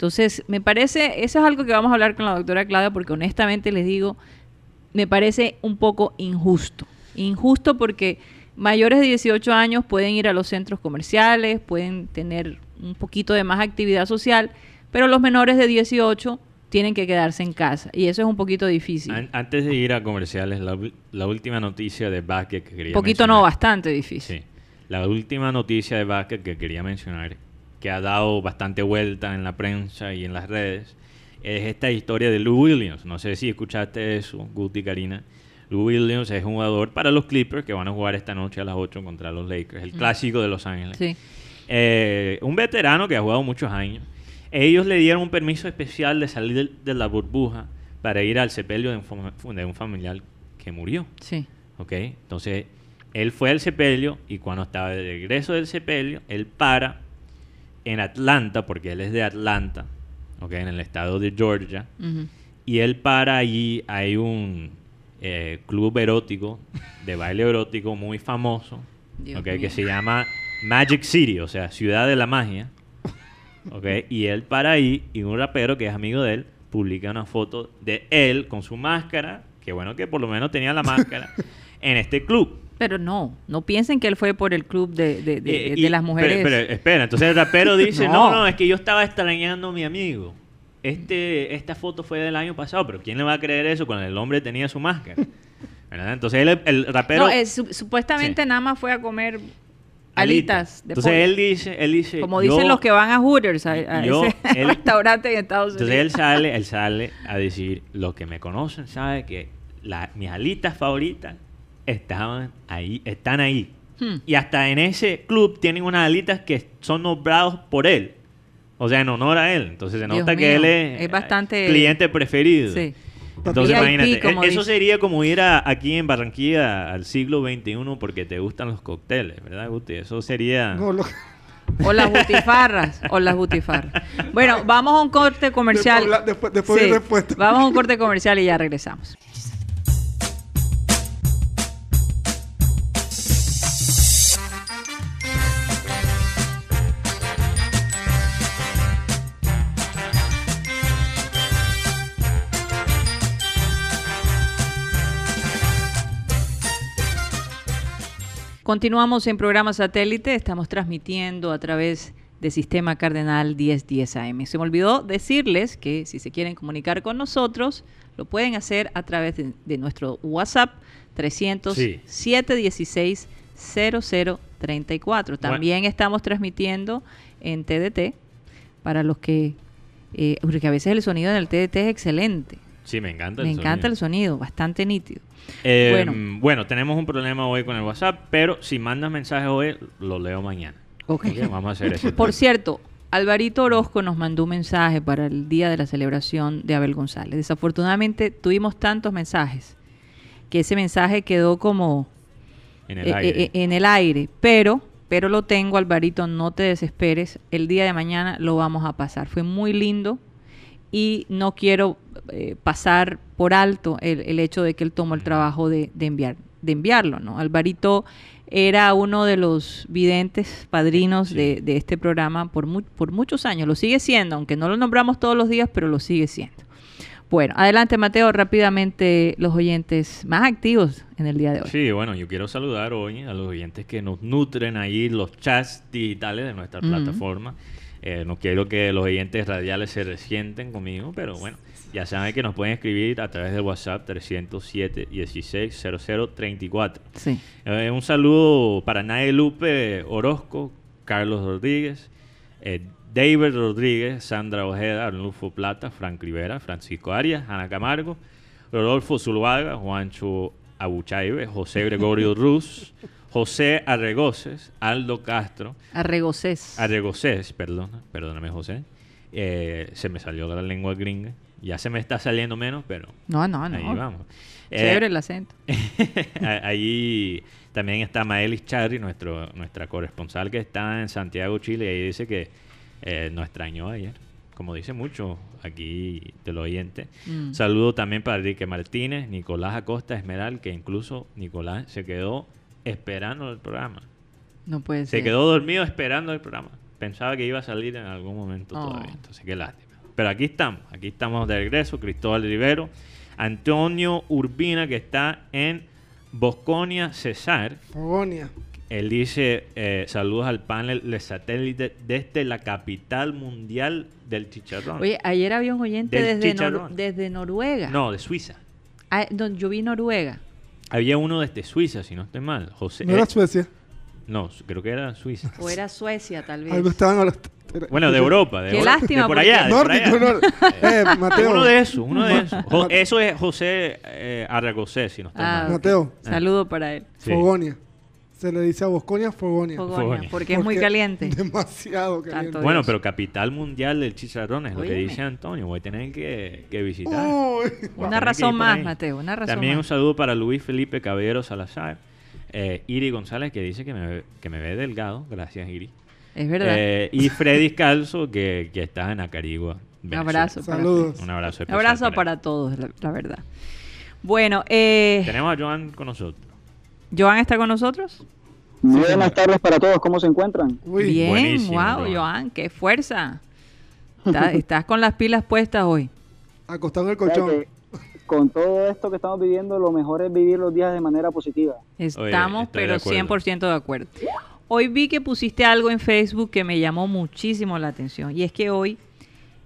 Entonces, me parece, eso es algo que vamos a hablar con la doctora Claudia, porque honestamente les digo, me parece un poco injusto. Injusto porque mayores de 18 años pueden ir a los centros comerciales, pueden tener un poquito de más actividad social, pero los menores de 18 tienen que quedarse en casa. Y eso es un poquito difícil. an- antes de ir a comerciales, la, la última noticia de básquet que quería poquito no, mencionar. bastante difícil. Sí. La última noticia de básquet que quería mencionar, que ha dado bastante vuelta en la prensa y en las redes, es esta historia de Lou Williams. No sé si escuchaste eso, Guti Karina. Lou Williams es un jugador para los Clippers que van a jugar esta noche a las 8 contra los Lakers, el clásico de Los Ángeles. Sí. Eh, un veterano que ha jugado muchos años. Ellos le dieron un permiso especial de salir de, la burbuja para ir al sepelio de un, fam- de un familiar que murió. Sí. ¿ok? Entonces, él fue al sepelio y cuando estaba de regreso del sepelio, él para en Atlanta, porque él es de Atlanta, ¿ok? En el estado de Georgia. Y él para allí, hay un... eh, club erótico, de baile erótico muy famoso, Dios ok, mío. que se llama Magic City, o sea, Ciudad de la Magia. ok, Y él para ahí, y un rapero que es amigo de él, publica una foto de él con su máscara, que bueno que por lo menos tenía la máscara, [laughs] en este club. Pero no, no piensen que él fue por el club de, de- de- Eh, de y- las mujeres. Pero, pero, espera, entonces el rapero dice, [laughs] No. no. no, es que yo estaba extrañando a mi amigo. Este, esta foto fue del año pasado, pero ¿quién le va a creer eso cuando el hombre tenía su máscara? ¿Verdad? Entonces él, el rapero... no, eh, su- supuestamente Sí. nada más fue a comer alitas. de Entonces pollo. él dice, él dice... Como yo- dicen los que van a Hooters, a, a yo- ese él- [laughs] restaurante en Estados Unidos. Entonces él sale, él [laughs] sale a decir, los que me conocen saben que la- mis alitas favoritas estaban ahí, están ahí. Hmm. Y hasta en ese club tienen unas alitas que son nombrados por él. O sea, en honor a él. Entonces se Dios nota que mío, él es, es bastante- cliente preferido. Sí. Entonces VIP, imagínate, como e- eso dice. sería como ir a- aquí en Barranquilla al siglo XXI porque te gustan los cócteles, ¿verdad, Guti? Eso sería... No, lo- O las butifarras, o las butifarras. Bueno, vamos a un corte comercial. Después habla- después- después hay respuesta. Vamos a un corte comercial y ya regresamos. Continuamos en programa satélite, estamos transmitiendo a través de Sistema Cardenal 1010 AM. Se me olvidó decirles que si se quieren comunicar con nosotros, lo pueden hacer a través de, de nuestro WhatsApp 300 Sí. 716 0034. También estamos transmitiendo en TDT para los que eh, porque a veces el sonido en el TDT es excelente. Sí, me encanta Me el encanta sonido. el sonido, bastante nítido. Eh, Bueno. bueno. tenemos un problema hoy con el WhatsApp, pero si mandas mensajes hoy, lo leo mañana. Ok. Ok, Vamos a hacer [laughs] eso. Por cierto, Alvarito Orozco nos mandó un mensaje para el día de la celebración de Abel González. Desafortunadamente tuvimos tantos mensajes que ese mensaje quedó como en el eh, aire. eh, en el aire, pero pero lo tengo, Alvarito, no te desesperes. El día de mañana lo vamos a pasar. Fue muy lindo y no quiero eh, pasar por alto el, el hecho de que él tomó el trabajo de, de enviar, de enviarlo, ¿no? Alvarito era uno de los videntes padrinos Sí. de, de este programa por, mu- por muchos años. Lo sigue siendo, aunque no lo nombramos todos los días, pero lo sigue siendo. Bueno, adelante Mateo, rápidamente los oyentes más activos en el día de hoy. Sí, bueno, yo quiero saludar hoy a los oyentes que nos nutren ahí los chats digitales de nuestra plataforma. Eh, no quiero que los oyentes radiales se resienten conmigo, pero bueno, ya saben que nos pueden escribir a través del WhatsApp 307 16 0034. Sí. Eh, un saludo para Nae Lupe Orozco, Carlos Rodríguez, eh, David Rodríguez, Sandra Ojeda, Arnulfo Plata, Frank Rivera, Francisco Arias, Ana Camargo, Rodolfo Zuluaga, Juancho Abuchaibe, José Gregorio [laughs] Ruz, José Arregoces, Aldo Castro, Arregocés. Arregocés, perdona, perdóname José, Eh, se me salió la lengua gringa, ya se me está saliendo menos, pero No, no, no. ahí vamos. Eh, Chévere el acento. [laughs] Ahí también está Maelis Charri, nuestro, nuestra corresponsal que está en Santiago, Chile, y ahí dice que eh, nos extrañó ayer, como dice mucho aquí de los oyentes. Mm. Saludo también para Enrique Martínez, Nicolás Acosta Esmeral, que incluso Nicolás se quedó esperando el programa. No puede Se ser. quedó dormido esperando el programa. Pensaba que iba a salir en algún momento Oh. todavía. Entonces, qué lástima. Pero aquí estamos. Aquí estamos de regreso. Cristóbal Rivero. Antonio Urbina, que está en Bosconia, Cesar. Fogonia. Él dice, eh, saludos al panel de satélite desde la capital mundial del chicharrón. Oye, ayer había un oyente desde, Nor- chicharrón. desde Noruega. no, de Suiza. Ah, no, yo vi Noruega. Había uno desde Suiza, si no estoy mal. José. No era eh, Suecia. no, creo que era Suiza. O era Suecia, tal vez. Algo estaban ahora. Bueno, de Europa. De Qué Europa, lástima, De por allá. de por Nórdico, allá. nor- [laughs] eh, Mateo. Uno de esos, uno de esos. [laughs] Jo- eso es José eh, Arregocés, si no estoy Ah, mal. Mateo. Saludo para él. Sí. Fogonia. Se le dice a Bosconia Fogonia. Fogonia, Fogonia. porque es muy caliente. Demasiado caliente. Tanto Bueno, pero capital mundial del chicharrón es lo que dice Antonio. Voy a tener que, que visitar. Una razón por más, ahí. Mateo, una razón También un saludo para Luis Felipe Caballero Salazar. Eh, Iri González, que dice que me, ve- que me ve delgado. Gracias, Iri. Es verdad. Eh, y Freddy Calzo, que, que está en Acarigua. un abrazo. para Saludos. Un abrazo Un especial abrazo para todos, la, la verdad. Bueno, eh, Tenemos a Joan con nosotros. ¿Joan está con nosotros? Muy buenas tardes para todos, ¿cómo se encuentran? Uy, Bien, buenísimo, wow, Joan. Joan, qué fuerza. Está- [laughs] estás con las pilas puestas hoy. acostado en el colchón. que con todo esto que estamos viviendo, lo mejor es vivir los días de manera positiva. Estamos, de pero acuerdo. 100% de acuerdo. Hoy vi que pusiste algo en Facebook que me llamó muchísimo la atención. Y es que hoy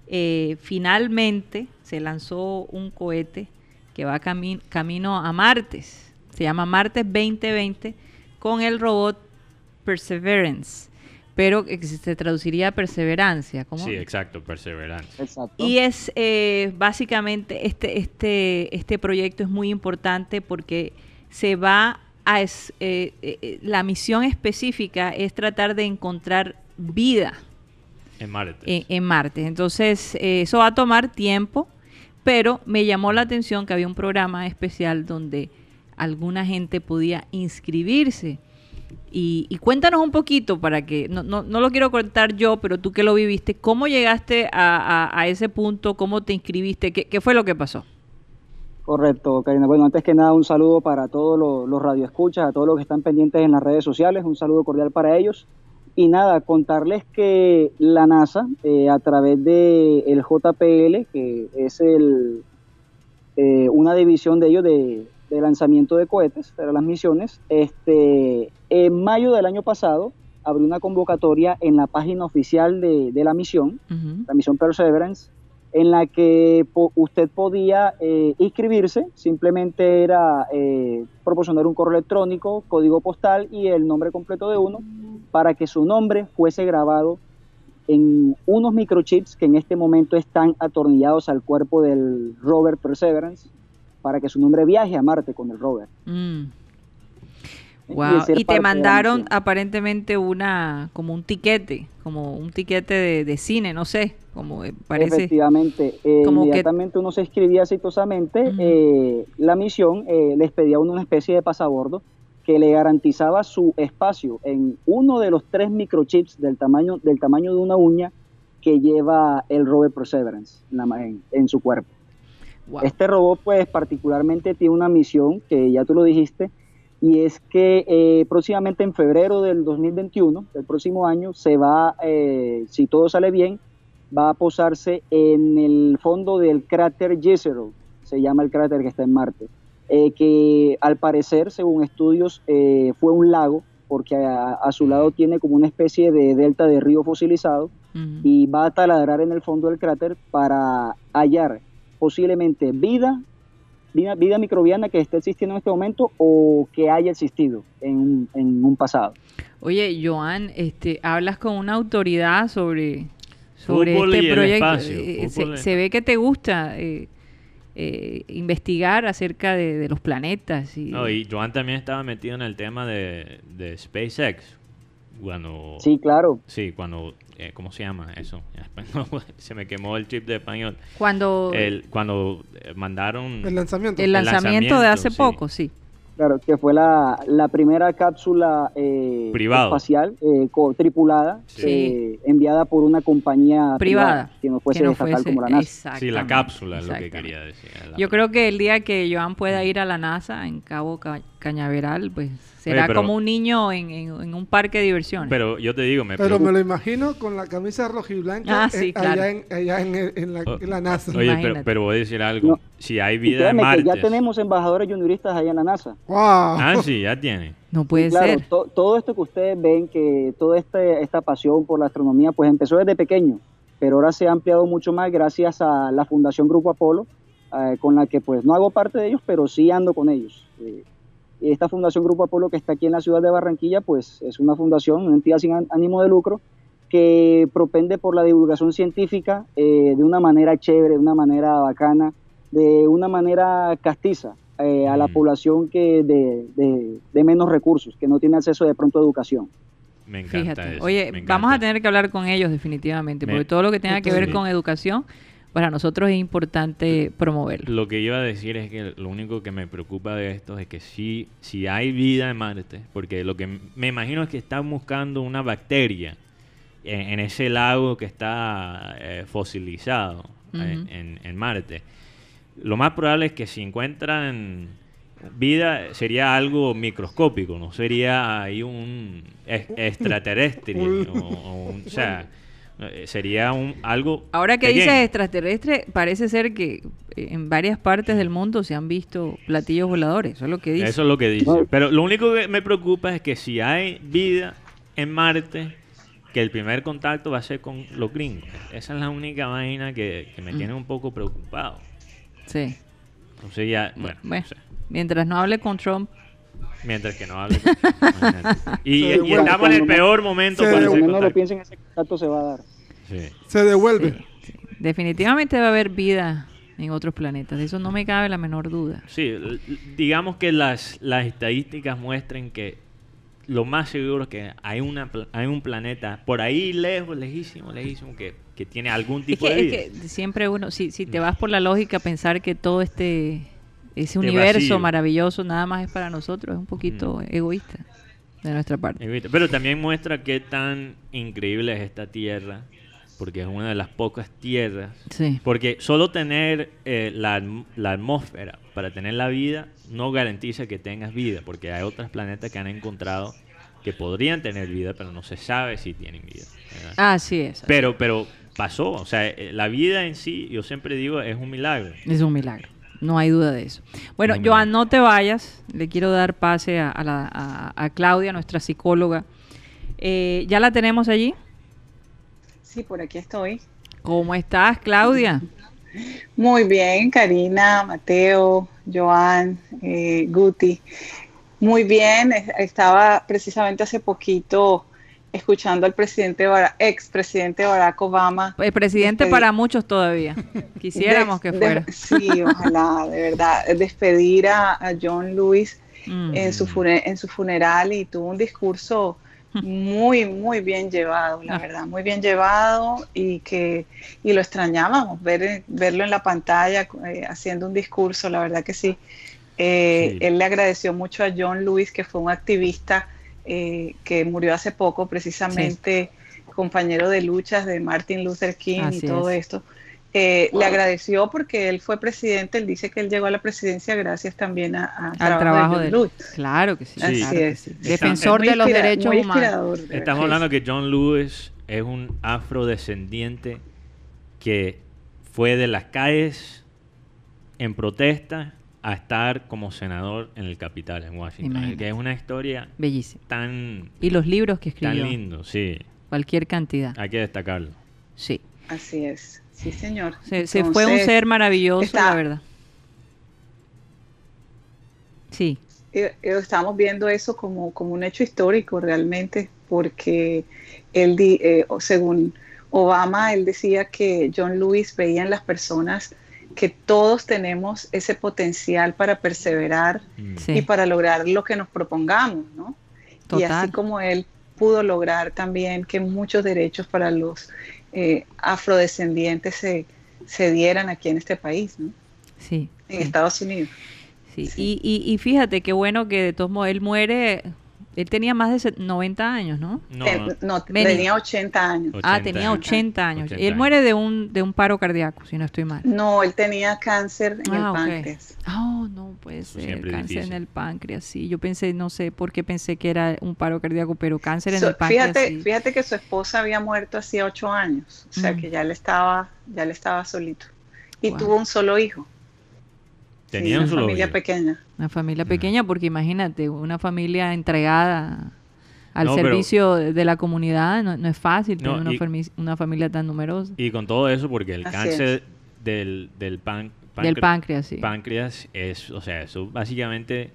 eh, finalmente se lanzó un cohete que va cami- camino a Martes. Se llama Martes 2020 con el robot Perseverance. Pero que se traduciría a perseverancia. ¿cómo? Sí, exacto, perseverancia. Exacto. Y es eh, básicamente este, este, este proyecto es muy importante porque se va a es- eh, eh, la misión específica es tratar de encontrar vida En Marte. en, en Marte. Entonces, eh, eso va a tomar tiempo, pero me llamó la atención que había un programa especial donde alguna gente podía inscribirse. Y, y cuéntanos un poquito para que, no, no, no lo quiero contar yo, pero tú que lo viviste, ¿cómo llegaste a, a- a ese punto? ¿Cómo te inscribiste? ¿Qué, qué fue lo que pasó? Correcto, Karina. Bueno, antes que nada, un saludo para todos los, los radioescuchas, a todos los que están pendientes en las redes sociales, un saludo cordial para ellos. Y nada, contarles que la NASA, eh, a través del el JPL, que es el, eh, una división de ellos de, de lanzamiento de cohetes para las misiones, este, en mayo del año pasado abrió una convocatoria en la página oficial de, de la misión, la misión Perseverance, en la que po- usted podía eh, inscribirse, simplemente era eh, proporcionar un correo electrónico, código postal y el nombre completo de uno, para que su nombre fuese grabado en unos microchips que en este momento están atornillados al cuerpo del rover Perseverance, para que su nombre viaje a Marte con el rover. Mm. Y Wow. te mandaron aparentemente una, como un tiquete, como un tiquete de, de cine, no sé, como eh, parece. Efectivamente, eh, como que- inmediatamente uno se inscribía exitosamente, Ujú. eh, la misión eh, les pedía a uno una especie de pasabordo que le garantizaba su espacio en uno de los tres microchips del tamaño, del tamaño de una uña que lleva el rover Perseverance en, su cuerpo. Wow. Este robot, pues, particularmente tiene una misión que ya tú lo dijiste, y es que eh, próximamente en febrero del 2021, del próximo año, se va, eh, si todo sale bien, va a posarse en el fondo del cráter Jezero, se llama el cráter que está en Marte, eh, que al parecer, según estudios, fue un lago, porque a, a su lado tiene como una especie de delta de río fosilizado, y va a taladrar en el fondo del cráter para hallar posiblemente vida, vida, vida microbiana que esté existiendo en este momento o que haya existido en, un- en un pasado. Oye, Joan, este, hablas con una autoridad sobre, sobre Fútbol este proyecto. espacio, Eh, fútbol se, ve que te gusta eh, eh, investigar acerca de, de los planetas. Y, No, y Joan también estaba metido en el tema de, de SpaceX. Cuando. Sí, claro. Sí, cuando. Eh, ¿Cómo se llama eso? [laughs] No, se me quemó el chip de español. cuando El, cuando eh, mandaron. El lanzamiento. el lanzamiento, de hace sí. poco, sí. Claro, que fue la, la primera cápsula eh, Privado. espacial eh, co- tripulada Sí. eh, enviada por una compañía Privada. que no fuese que no estatal fuese- como la NASA. Sí, la cápsula es lo que quería decir. Yo creo que el día que Joan pueda ir a la NASA en Cabo Ca- Cañaveral, pues será pero- como un niño en, en- en un parque de diversiones. Pero yo te digo, me Pero preocupa- me lo imagino con la camisa rojiblanca Ah, sí, eh, claro. allá, en, allá en, el- en la, Oh, en la NASA. Oye, pero, Imagínate. pero voy a decir algo. No. Si hay vida en Marte. ya tenemos embajadores junioristas allá en la NASA. ¡Wow! Ah, sí, ya tiene. no puede claro, ser. to- todo esto que ustedes ven, que toda este, esta pasión por la astronomía, pues empezó desde pequeño, pero ahora se ha ampliado mucho más gracias a la Fundación Grupo Apolo, eh, con la que pues no hago parte de ellos, pero sí ando con ellos. Eh, esta Fundación Grupo Apolo que está aquí en la ciudad de Barranquilla, pues es una fundación, una entidad sin án- ánimo de lucro, que propende por la divulgación científica eh, de una manera chévere, de una manera bacana, de una manera castiza eh, a la Mm. población que de, de- de menos recursos, que no tiene acceso de pronto a educación. Me encanta Fíjate. eso. Oye, me vamos a tener que hablar con ellos definitivamente, Me- porque todo lo que tenga que ver Sí. con educación, para nosotros es importante promoverlo. Lo que iba a decir es que lo único que me preocupa de esto es que si, si hay vida en Marte, porque lo que me imagino es que están buscando una bacteria en, en ese lago que está eh, fosilizado en, Ujú. en- en Marte. lo más probable es que si encuentran vida sería algo microscópico, no sería ahí un [laughs] extraterrestre. o, sea, eh, sería un algo. Ahora que dices extraterrestre, parece ser que eh, en varias partes del mundo se han visto platillos voladores. Eso es lo que dice. Eso es lo que dice. Pero lo único que me preocupa es que si hay vida en Marte, que el primer contacto va a ser con los gringos. Esa es la única vaina que, me mm. tiene un poco preocupado. Sí. Entonces ya, bueno. Mientras no hable con Trump. Mientras que no hable Trump. [laughs] y, estamos en el peor momento para contacto. lo piensen, ese contacto se va a dar. Se devuelve. Definitivamente va a haber vida en otros planetas. De eso no me cabe la menor duda. Sí, digamos que las, las estadísticas muestran que lo más seguro es que hay, una, hay un planeta por ahí lejos, lejísimo, lejísimo, que, que tiene algún tipo de vida. Es que siempre uno, si, si te vas por la lógica, pensar que todo este ese universo maravilloso nada más es para nosotros, es un poquito egoísta de nuestra parte. Pero también muestra qué tan increíble es esta tierra, porque es una de las pocas tierras. Sí. Porque solo tener eh, la, la atmósfera para tener la vida no garantiza que tengas vida, porque hay otros planetas que han encontrado que podrían tener vida, pero no se sabe si tienen vida. Así es. Pero, pero pasó, o sea, eh, la vida en sí, yo siempre digo, es un milagro. Es un milagro, no hay duda de eso. Bueno, Joan, no te vayas, le quiero dar pase a, a, Claudia, nuestra psicóloga. Eh, ¿Ya la tenemos allí? Sí, por aquí estoy. ¿Cómo estás, Claudia? Muy bien, Karina, Mateo, Joan, eh, Guti. Muy bien, estaba precisamente hace poquito escuchando al presidente ex presidente Barack Obama. El presidente para muchos todavía. Quisiéramos que fuera. sí, ojalá, de verdad. Despedir a, John Lewis en, su mm. en su funeral y tuvo un discurso muy, muy bien llevado, la ah. verdad, muy bien llevado y que y lo extrañábamos, ver, verlo en la pantalla eh, haciendo un discurso, la verdad que sí. Eh, él le agradeció mucho a John Lewis, que fue un activista eh, que murió hace poco, precisamente compañero de luchas de Martin Luther King y todo esto. Eh, le agradeció porque él fue presidente, él dice que él llegó a la presidencia gracias también a, al trabajo, de, John Claro que sí. Defensor de los derechos humanos. Estamos hablando que John Lewis es un afrodescendiente que fue de las calles en protesta a estar como senador en el capital, en Washington. Que es una historia bellísima. Tan. Y los libros que escribió. Tan lindo, sí. Cualquier cantidad. Hay que destacarlo. Sí. Así es. Sí, señor. Se, fue un ser maravilloso, la verdad. Sí. Estamos viendo eso como, como un hecho histórico realmente, porque él, eh, según Obama, él decía que John Lewis veía en las personas que todos tenemos ese potencial para perseverar mm. y para lograr lo que nos propongamos, ¿no? Y así como él pudo lograr también que muchos derechos para los eh, afrodescendientes se, se, dieran aquí en este país, ¿no? Sí. En Estados Unidos. Sí. Y, y, fíjate qué bueno que de todos modos él muere él tenía más de 90 años, ¿no? No, eh, tenía 80 años. ah, tenía 80 años. él muere de un, de un paro cardíaco, si no estoy mal. No, él tenía cáncer en el ah, páncreas. Oh, no puede ser. Cáncer en el páncreas, sí. Yo pensé, no sé por qué pensé que era un paro cardíaco, pero cáncer en el páncreas. Fíjate, fíjate que su esposa había muerto hacía 8 años. O sea mm. que ya le estaba, ya le estaba solito. Y tuvo un solo hijo. Tenía una familia pequeña. Una familia pequeña, porque imagínate, una familia entregada al servicio de la comunidad no, es fácil tener una, familia tan numerosa. Y con todo eso, porque el cáncer del, del, del páncreas, sí. páncreas es, o sea, eso básicamente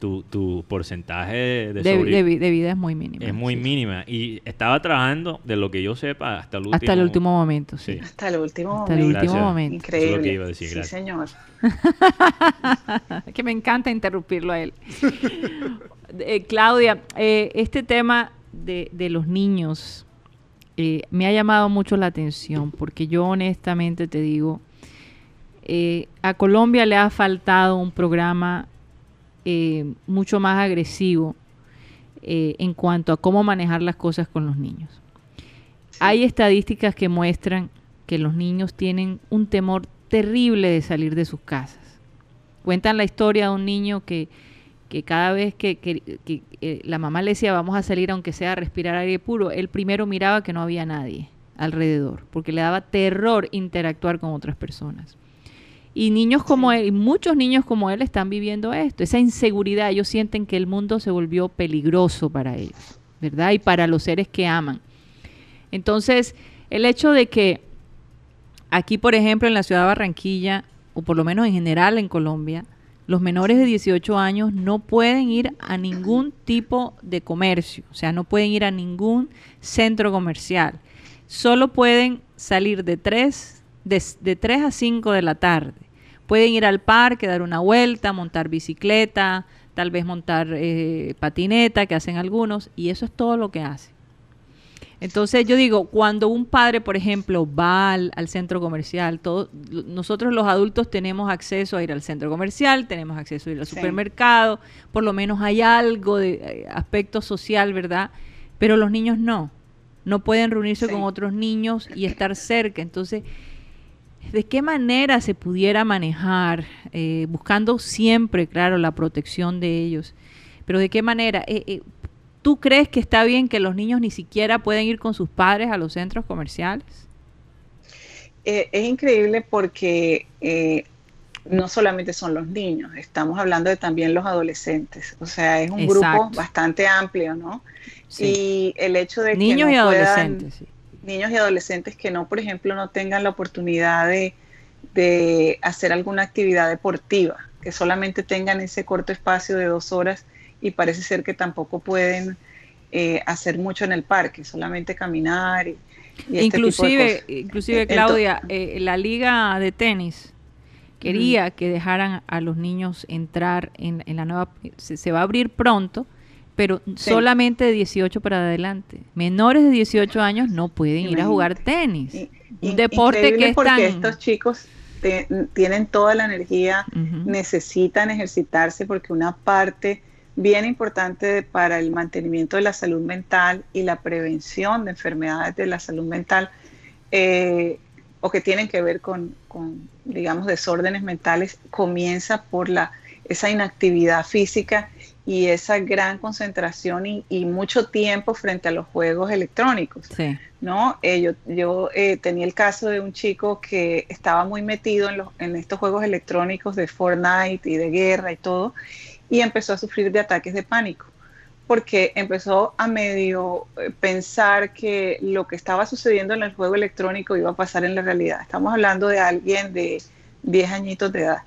tu, tu porcentaje de, de, vida es muy mínima. Es muy mínima. Y estaba trabajando, de lo que yo sepa, hasta el último, hasta el último momento. Sí. Hasta el último hasta El último momento. Increíble. Sí, señor. [laughs] que me encanta interrumpirlo a él. [laughs] Eh, Claudia, eh, este tema de, de los niños eh, me ha llamado mucho la atención porque yo honestamente te digo, a Colombia le ha faltado un programa eh, mucho más agresivo eh, en cuanto a cómo manejar las cosas con los niños. Hay estadísticas que muestran que los niños tienen un temor terrible de salir de sus casas. Cuentan la historia de un niño que, que cada vez que, eh, la mamá le decía vamos a salir aunque sea a respirar aire puro, él primero miraba que no había nadie alrededor, porque le daba terror interactuar con otras personas. Y niños como él, y muchos niños como él están viviendo esto, esa inseguridad, ellos sienten que el mundo se volvió peligroso para ellos, ¿verdad? Y para los seres que aman. Entonces, el hecho de que aquí, por ejemplo, en la ciudad de Barranquilla, o por lo menos en general en Colombia, los menores de 18 años no pueden ir a ningún tipo de comercio, o sea, no pueden ir a ningún centro comercial. Solo pueden salir de 3, de, 3 a 5 de la tarde. Pueden ir al parque, dar una vuelta, montar bicicleta, tal vez montar eh, patineta, que hacen algunos, y eso es todo lo que hacen. Entonces yo digo, cuando un padre, por ejemplo, va al, centro comercial, todo, nosotros los adultos tenemos acceso a ir al centro comercial, tenemos acceso a ir al supermercado, por lo menos hay algo de eh, aspecto social, ¿verdad? Pero los niños no, no pueden reunirse con otros niños y estar cerca. Entonces, ¿de qué manera se pudiera manejar, eh, buscando siempre, claro, la protección de ellos? Pero de qué manera, eh, ¿Tú crees que está bien que los niños ni siquiera pueden ir con sus padres a los centros comerciales? Eh, es increíble porque eh, no solamente son los niños, estamos hablando de también los adolescentes. O sea, es un grupo bastante amplio, ¿no? Y el hecho de niños que y adolescentes, niños y adolescentes que no, por ejemplo, no tengan la oportunidad de, de hacer alguna actividad deportiva, que solamente tengan ese corto espacio de dos horas y parece ser que tampoco pueden eh, hacer mucho en el parque, solamente caminar. Y, este inclusive, inclusive Claudia, eh, la liga de tenis quería que dejaran a los niños entrar en, la nueva, se, va a abrir pronto, pero solamente de 18 para adelante. Menores de 18 años no pueden ir a jugar tenis. un deporte que es porque estos chicos tienen toda la energía, necesitan ejercitarse porque una parte bien importante para el mantenimiento de la salud mental y la prevención de enfermedades de la salud mental eh, o que tienen que ver con, digamos, desórdenes mentales, comienza por la, esa inactividad física y esa gran concentración y, mucho tiempo frente a los juegos electrónicos. ¿no? Eh, yo yo eh, tenía el caso de un chico que estaba muy metido en, los, en estos juegos electrónicos de Fortnite y de guerra y todo, y empezó a sufrir de ataques de pánico, porque empezó a medio eh, pensar que lo que estaba sucediendo en el juego electrónico iba a pasar en la realidad. Estamos hablando de alguien de 10 añitos de edad,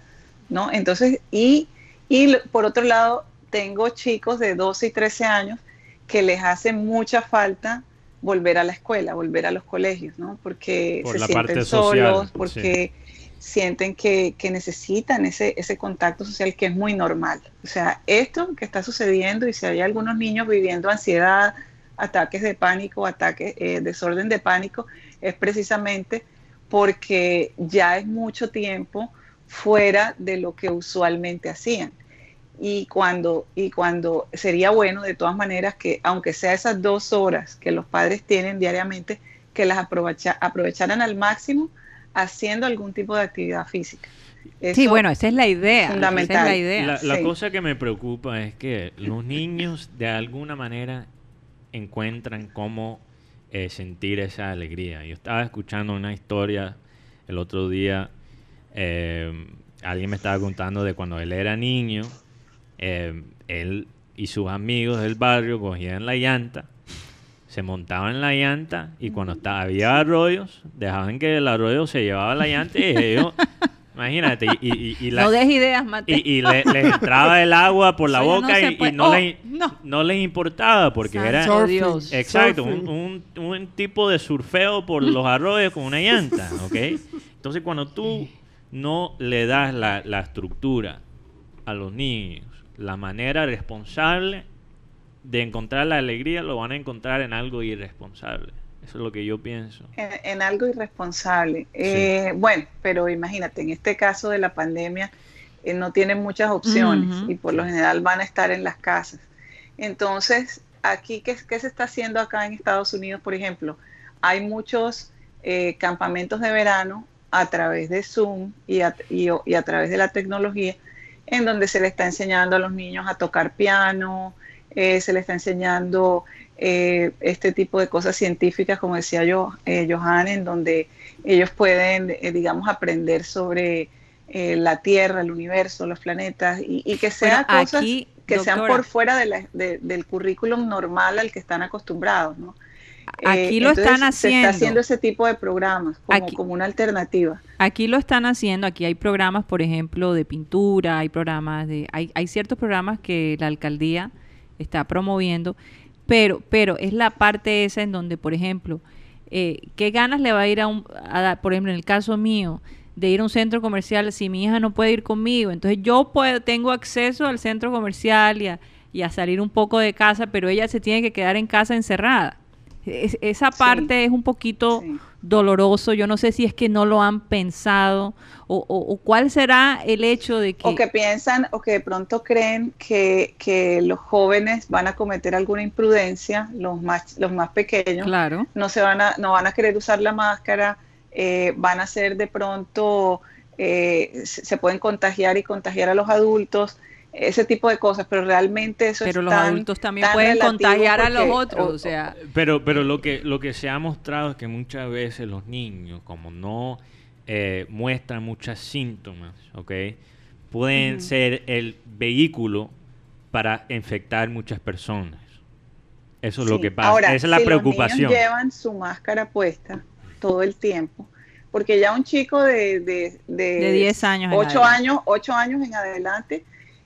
¿no? Entonces, y, y por otro lado, tengo chicos de 12 y 13 años que les hace mucha falta volver a la escuela, volver a los colegios, ¿no? Porque se sienten solos, porque sienten que, necesitan ese, ese contacto social que es muy normal. O sea, esto que está sucediendo y si hay algunos niños viviendo ansiedad, ataques de pánico, ataques, eh, desorden de pánico, es precisamente porque ya es mucho tiempo fuera de lo que usualmente hacían. Y cuando, y cuando sería bueno, de todas maneras, que aunque sea esas dos horas que los padres tienen diariamente, que las aprovecharan al máximo haciendo algún tipo de actividad física. sí, bueno, esa es la idea. Fundamental. la, idea. la, cosa que me preocupa es que los niños de alguna manera encuentran cómo eh, sentir esa alegría. Yo estaba escuchando una historia el otro día, eh, alguien me estaba contando de cuando él era niño, eh, él y sus amigos del barrio cogían la llanta se montaban en la llanta y cuando estaba, había arroyos, dejaban que el arroyo se llevaba la llanta y ellos, [laughs] imagínate, y, y, no des ideas, Y, les entraba el agua por la boca y, no, oh, les, no. les importaba porque era exacto, un, un, tipo de surfeo por los arroyos con una llanta, [laughs] ¿ok? Entonces cuando tú no le das la, la estructura a los niños, la manera responsable, de encontrar la alegría lo van a encontrar en algo irresponsable. Eso es lo que yo pienso. En, algo irresponsable. Eh, bueno, pero imagínate, en este caso de la pandemia eh, no tienen muchas opciones y por lo general van a estar en las casas. Entonces, aquí, ¿qué, ¿qué, se está haciendo acá en Estados Unidos, por ejemplo? Hay muchos eh, campamentos de verano a través de Zoom y a, y, a través de la tecnología, en donde se le está enseñando a los niños a tocar piano, eh, se le está enseñando eh, este tipo de cosas científicas, como decía yo, eh, Johan, en donde ellos pueden, digamos, aprender sobre la Tierra, el universo, los planetas, y, que sean cosas que sean por fuera del currículum normal al que están acostumbrados, ¿no? Aquí lo están haciendo. Se está haciendo ese tipo de programas como, como, una alternativa. Aquí lo están haciendo. Aquí hay programas, por ejemplo, de pintura, hay programas de, hay, hay ciertos programas que la alcaldía está promoviendo, pero, pero es la parte esa en donde, por ejemplo, eh, ¿qué ganas le va a ir a un, a, por ejemplo, en el caso mío, de ir a un centro comercial si mi hija no puede ir conmigo? Entonces yo puedo, tengo acceso al centro comercial y a, y a salir un poco de casa, pero ella se tiene que quedar en casa encerrada esa parte es un poquito doloroso. Yo no sé si es que no lo han pensado o, cuál será el hecho de que... O que piensan o que de pronto creen que, que los jóvenes van a cometer alguna imprudencia, los más, los más pequeños. Claro. No, se van a, no van a querer usar la máscara, eh, van a ser de pronto... Eh, se pueden contagiar y contagiar a los adultos ese tipo de cosas, pero realmente eso pero los adultos también pueden contagiar a los otros, o, sea, pero pero lo que lo que se ha mostrado es que muchas veces los niños como no eh, muestran muchos síntomas, ¿ok? Pueden ser el vehículo para infectar muchas personas. Eso es lo que pasa. Esa es la preocupación. Los niños llevan su máscara puesta todo el tiempo, porque ya un chico de, de, de, 10 años, 8 años, 8 años en adelante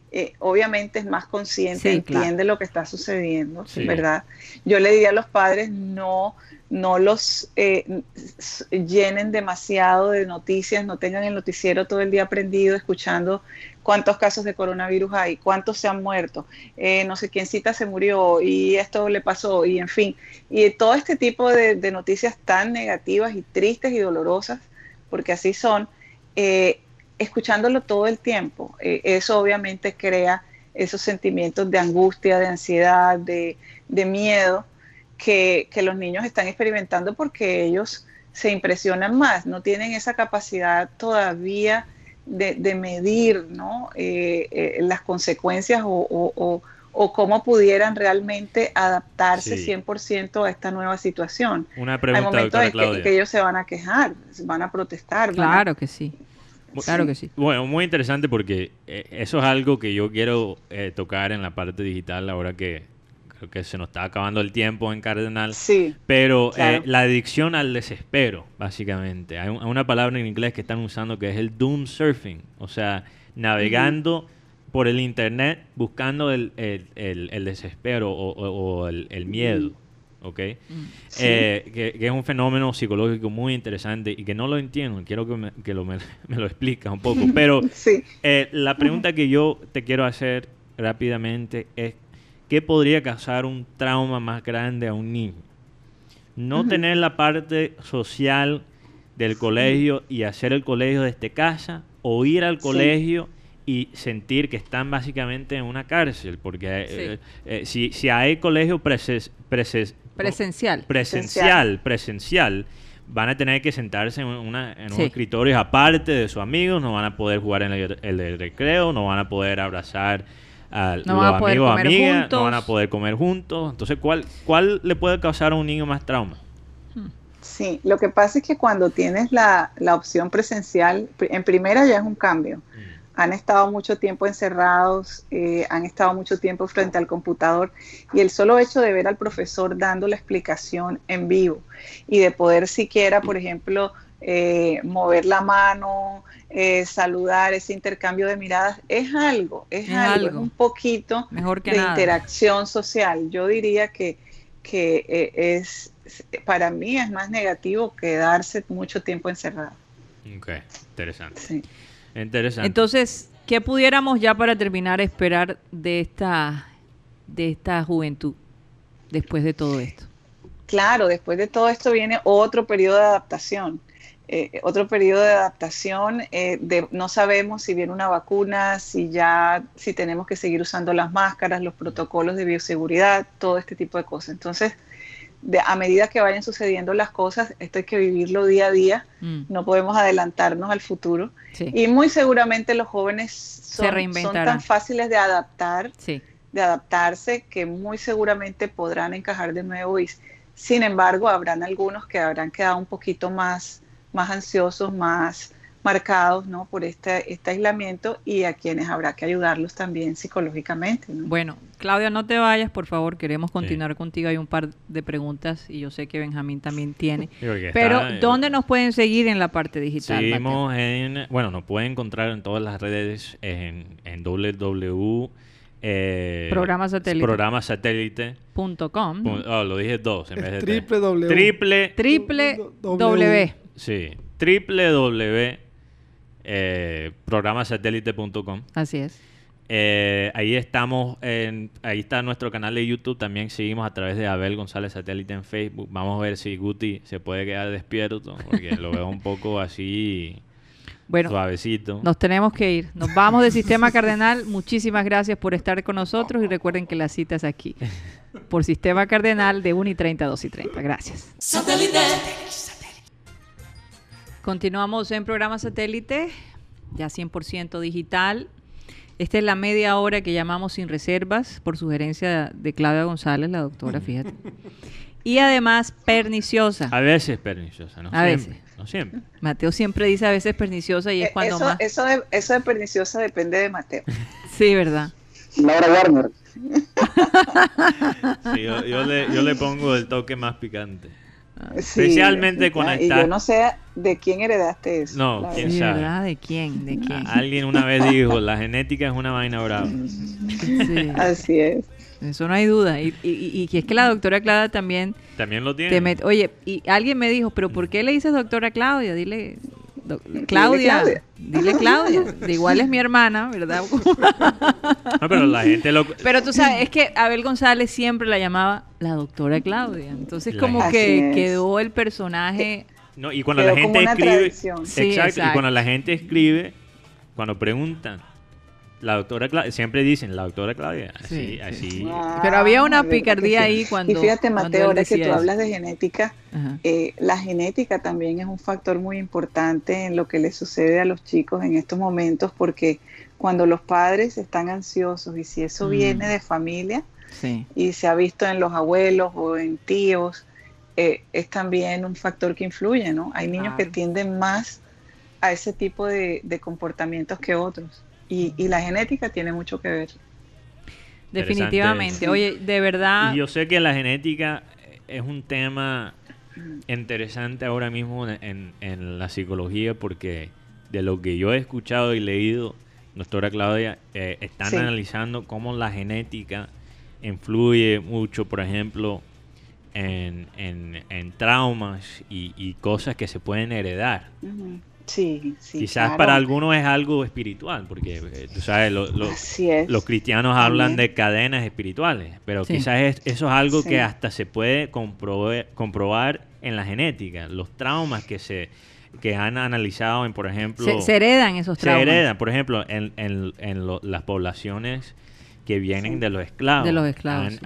eh, obviamente es más consciente, entiende lo que está sucediendo, ¿verdad? Yo le diría a los padres, no, no los eh, llenen demasiado de noticias, no tengan el noticiero todo el día prendido escuchando cuántos casos de coronavirus hay, cuántos se han muerto, eh, no sé quién cita se murió y esto le pasó, y en fin, y todo este tipo de, noticias tan negativas y tristes y dolorosas, porque así son, escuchándolo todo el tiempo. Eh, eso obviamente crea esos sentimientos de angustia, de ansiedad, de, miedo que, los niños están experimentando porque ellos se impresionan más, no tienen esa capacidad todavía de, medir ¿no? Eh, eh, las consecuencias o, cómo pudieran realmente adaptarse 100% a esta nueva situación. Una pregunta, Hay momentos en que, ellos se van a quejar, van a protestar. Claro que sí. Claro que sí. Bueno, muy interesante porque eh, eso es algo que yo quiero eh, tocar en la parte digital ahora que creo que se nos está acabando el tiempo en Cardenal. Sí. Pero eh, la adicción al desespero, básicamente. Hay, una palabra en inglés que están usando que es el doom surfing. O sea, navegando por el internet buscando el, desespero o, el, miedo. ¿Ok? Mm. Eh, que, es un fenómeno psicológico muy interesante y que no lo entiendo, quiero que, me, lo, [laughs] me, lo expliques un poco, pero [laughs] eh, la pregunta que yo te quiero hacer rápidamente es, ¿qué podría causar un trauma más grande a un niño? No tener la parte social del colegio y hacer el colegio desde casa o ir al colegio y sentir que están básicamente en una cárcel, porque eh, si, si, hay colegio preses, preses, Presencial. Presencial, presencial. Van a tener que sentarse en, una, en un escritorio aparte de sus amigos, no van a poder jugar en el, recreo, no van a poder abrazar a los amigos, amigas, no van a poder comer juntos. Entonces, ¿cuál, ¿cuál le puede causar a un niño más trauma? Sí, lo que pasa es que cuando tienes la, la opción presencial, en primera ya es un cambio. Mm han estado mucho tiempo encerrados, eh, han estado mucho tiempo frente al computador y el solo hecho de ver al profesor dando la explicación en vivo y de poder siquiera, por ejemplo, eh, mover la mano, eh, saludar, ese intercambio de miradas, es algo, es, algo, es un poquito de interacción social. Yo diría que, que es, para mí es más negativo quedarse mucho tiempo encerrado. Ok, interesante. Sí. Interesante. Entonces, ¿qué pudiéramos ya para terminar esperar de esta, de esta juventud después de todo esto? Claro, después de todo esto viene otro periodo de adaptación. Eh, otro periodo de adaptación eh, de no sabemos si viene una vacuna, si ya si tenemos que seguir usando las máscaras, los protocolos de bioseguridad, todo este tipo de cosas. Entonces, de, a medida que vayan sucediendo las cosas, esto hay que vivirlo día a día, mm. no podemos adelantarnos al futuro. Y muy seguramente los jóvenes son, tan fáciles de adaptar, de adaptarse, que muy seguramente podrán encajar de nuevo. Y, sin embargo, habrán algunos que habrán quedado un poquito más, más ansiosos, más marcados ¿no? por este, este aislamiento y a quienes habrá que ayudarlos también psicológicamente. Bueno, Claudia, no te vayas, por favor, queremos continuar contigo. Hay un par de preguntas y yo sé que Benjamín también tiene. Pero, ¿dónde nos pueden seguir en la parte digital? Seguimos en, bueno, nos pueden encontrar en todas las redes en, en www. Eh, programa satélite. Programa oh, lo dije dos en vez de triple W. Triple, triple W. Sí, www eh, programasatélite.com. Así es. Eh, ahí estamos, en, ahí está nuestro canal de YouTube, también seguimos a través de Abel González Satélite en Facebook. Vamos a ver si Guti se puede quedar despierto, porque lo veo un poco así bueno, suavecito. Nos tenemos que ir. Nos vamos de Sistema Cardenal. Muchísimas gracias por estar con nosotros y recuerden que la cita es aquí, por Sistema Cardenal de 1 y 30 2 y 30. Gracias. Satélite. Continuamos en programa satélite, ya 100% digital. Esta es la media hora que llamamos sin reservas, por sugerencia de Claudia González, la doctora, fíjate. Y además perniciosa. A veces perniciosa, ¿no? A veces. No siempre. Mateo siempre dice a veces perniciosa y es eh, cuando eso, más. Eso de, eso de perniciosa depende de Mateo. [laughs] sí, ¿verdad? Laura Warner. sí, yo, le, yo le pongo el toque más picante. Especialmente cuando está... Y yo no sé de quién heredaste eso. No, quién sabe. ¿Verdad? ¿De quién? ¿De quién? Alguien una vez dijo, la genética es una vaina brava. Sí. Así es. Eso no hay duda. Y, y, y, es que la doctora Claudia también... También lo tiene. Oye, y alguien me dijo, pero ¿por qué le dices doctora Claudia? Dile Claudia, dile [laughs] Claudia. De igual es mi hermana, ¿verdad? [laughs] [laughs] no, pero la gente lo... Pero tú sabes, es que Abel González siempre la llamaba la doctora Claudia. Entonces como que quedó el personaje... No, y cuando la gente escribe... exacto, y cuando la gente escribe, cuando preguntan, la doctora Claudia, siempre dicen la doctora Claudia, así, así. Pero había una picardía ahí cuando. Y fíjate, Mateo, ahora que tú hablas de genética, eh, la genética también es un factor muy importante en lo que le sucede a los chicos en estos momentos, porque cuando los padres están ansiosos y si eso mm. viene de familia y se ha visto en los abuelos o en tíos, eh, es también un factor que influye, ¿no? Hay niños que tienden más a ese tipo de comportamientos que otros. Y, la genética tiene mucho que ver. Definitivamente. Oye, de verdad. yo sé que la genética es un tema interesante ahora mismo en, en, la psicología porque de lo que yo he escuchado y leído, doctora Claudia, eh, están analizando cómo la genética influye mucho, por ejemplo, en, en, traumas y, cosas que se pueden heredar. Sí, sí. Quizás para algunos es algo espiritual, porque eh, tú sabes, los cristianos hablan de cadenas espirituales, pero quizás eso es algo que hasta se puede comprobar, en la genética, los traumas que se que han analizado en, por ejemplo... Se, heredan esos traumas. Se heredan, por ejemplo, en, en, las poblaciones que vienen de los esclavos. De los esclavos.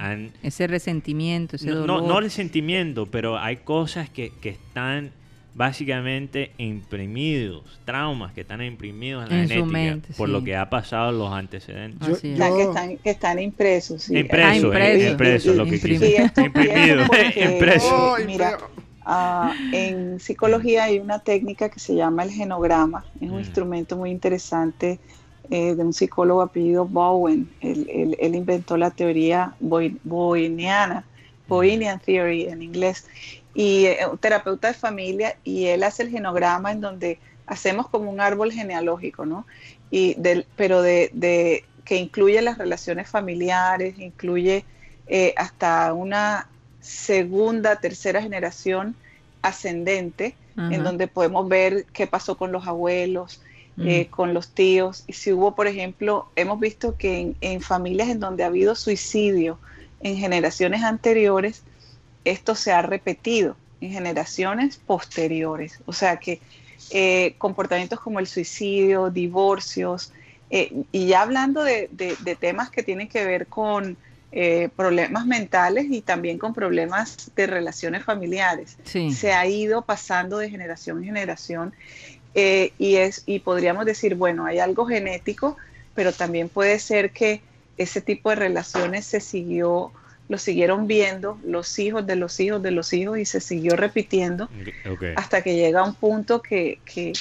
ese resentimiento, ese dolor. No, no resentimiento, pero hay cosas que, que están básicamente imprimidos, traumas que están imprimidos en, la genética por lo que ha pasado en los antecedentes. que, están, que están impresos. Sí. Impresos, ah, impreso, lo que Imprimidos. [laughs] impreso. mira, ah, en psicología hay una técnica que se llama el genograma. Es un mm. instrumento muy interesante eh, de un psicólogo apellido Bowen. Él, él, inventó la teoría boyniana, Boynian Theory en inglés y eh, un terapeuta de familia y él hace el genograma en donde hacemos como un árbol genealógico, ¿no? Y del, pero de, que incluye las relaciones familiares, incluye eh, hasta una segunda, tercera generación ascendente, en donde podemos ver qué pasó con los abuelos, mm. eh, con los tíos, y si hubo, por ejemplo, hemos visto que en, en familias en donde ha habido suicidio en generaciones anteriores, esto se ha repetido en generaciones posteriores. O sea que eh, comportamientos como el suicidio, divorcios, eh, y ya hablando de, temas que tienen que ver con eh, problemas mentales y también con problemas de relaciones familiares. Se ha ido pasando de generación en generación y, es, y podríamos decir, bueno, hay algo genético, pero también puede ser que ese tipo de relaciones se siguió, lo siguieron viendo los hijos de los hijos de los hijos y se siguió repitiendo hasta que llega un punto que, que,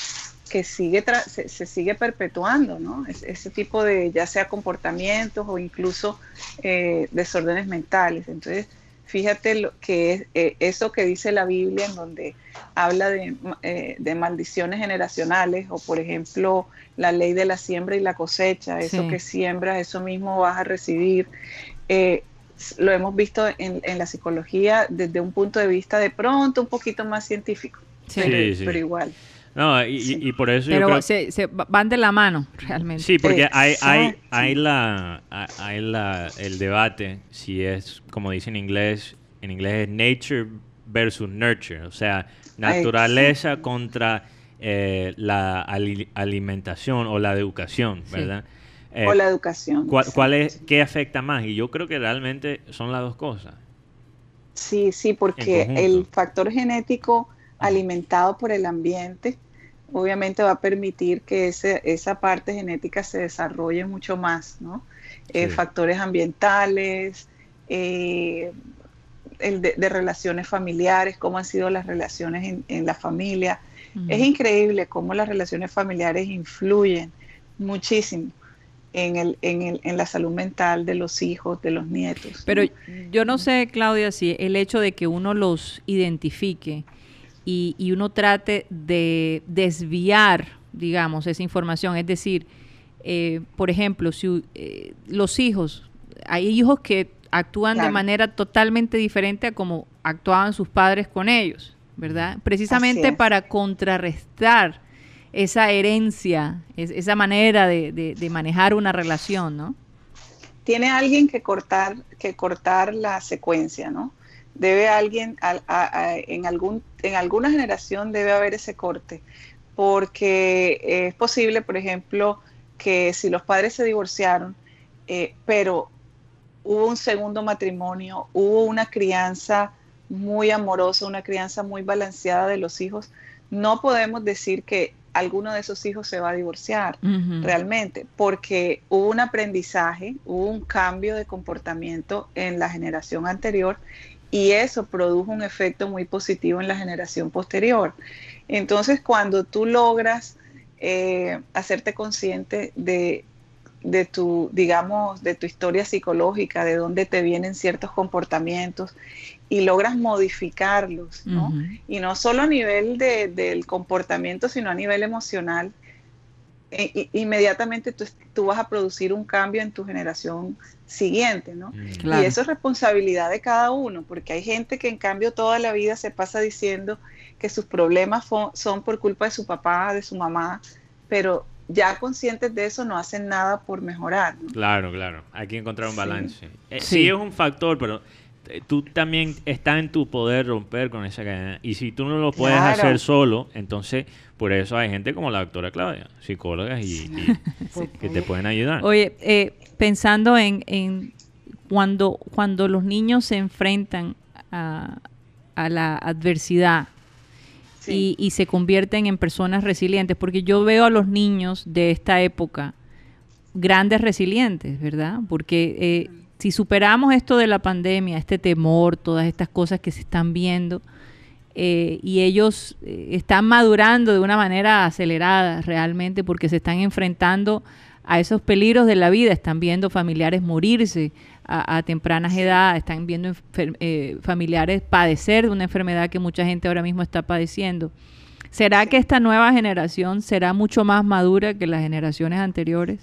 que sigue se, sigue perpetuando, ¿no? ese tipo de ya sea comportamientos o incluso eh, desórdenes mentales. Entonces, fíjate lo que es eh, eso que dice la Biblia en donde habla de, eh, de, maldiciones generacionales o por ejemplo la ley de la siembra y la cosecha, eso que siembras, eso mismo vas a recibir. Eh, lo hemos visto en, en, la psicología desde un punto de vista de pronto un poquito más científico, pero, igual. No, y, por eso Pero yo se, se, van de la mano, realmente. Sí, porque hay, hay, hay, la, hay la, el debate si es, como dice en inglés, en inglés es nature versus nurture, o sea, naturaleza contra eh, la alimentación o la educación, ¿verdad? Eh, o la educación. ¿cuál, es, ¿Qué afecta más? Y yo creo que realmente son las dos cosas. Sí, sí, porque el factor genético alimentado por el ambiente, obviamente va a permitir que ese, esa parte genética se desarrolle mucho más, ¿no? Eh, factores ambientales, eh, el de, relaciones familiares, cómo han sido las relaciones en, la familia. Es increíble cómo las relaciones familiares influyen muchísimo en, el, en, el, en la salud mental de los hijos, de los nietos. Pero yo no sé, Claudia, si el hecho de que uno los identifique, y, uno trate de desviar, digamos, esa información. Es decir, eh, por ejemplo, si eh, los hijos, hay hijos que actúan de manera totalmente diferente a como actuaban sus padres con ellos, ¿verdad? Precisamente para contrarrestar esa herencia, esa manera de, de, manejar una relación, ¿no? Tiene alguien que cortar, que cortar la secuencia, ¿no? debe alguien, en, algún, en alguna generación debe haber ese corte, porque es posible, por ejemplo, que si los padres se divorciaron, eh, pero hubo un segundo matrimonio, hubo una crianza muy amorosa, una crianza muy balanceada de los hijos, no podemos decir que alguno de esos hijos se va a divorciar realmente, porque hubo un aprendizaje, hubo un cambio de comportamiento en la generación anterior y eso produjo un efecto muy positivo en la generación posterior. Entonces, cuando tú logras eh, hacerte consciente de, tu, digamos, de tu historia psicológica, de dónde te vienen ciertos comportamientos y logras modificarlos, ¿no? Y no solo a nivel del comportamiento, sino a nivel emocional, e, inmediatamente tú, vas a producir un cambio en tu generación siguiente, ¿no? Mm. Y eso es responsabilidad de cada uno, porque hay gente que en cambio toda la vida se pasa diciendo que sus problemas son por culpa de su papá, de su mamá, pero ya conscientes de eso no hacen nada por mejorar. Claro, claro, hay que encontrar un balance. Eh, sí. es un factor, pero tú también está en tu poder romper con esa cadena. Y si tú no lo puedes hacer solo, entonces por eso hay gente como la doctora Claudia, psicólogas y, [laughs] que te pueden ayudar. Oye, eh, pensando en, cuando, cuando los niños se enfrentan a, la adversidad y, se convierten en personas resilientes, porque yo veo a los niños de esta época grandes resilientes, ¿verdad? Porque eh, si superamos esto de la pandemia, este temor, todas estas cosas que se están viendo, eh, y ellos eh, están madurando de una manera acelerada realmente porque se están enfrentando a esos peligros de la vida, están viendo familiares morirse a, tempranas edades, están viendo eh, familiares padecer de una enfermedad que mucha gente ahora mismo está padeciendo. ¿Será que esta nueva generación será mucho más madura que las generaciones anteriores?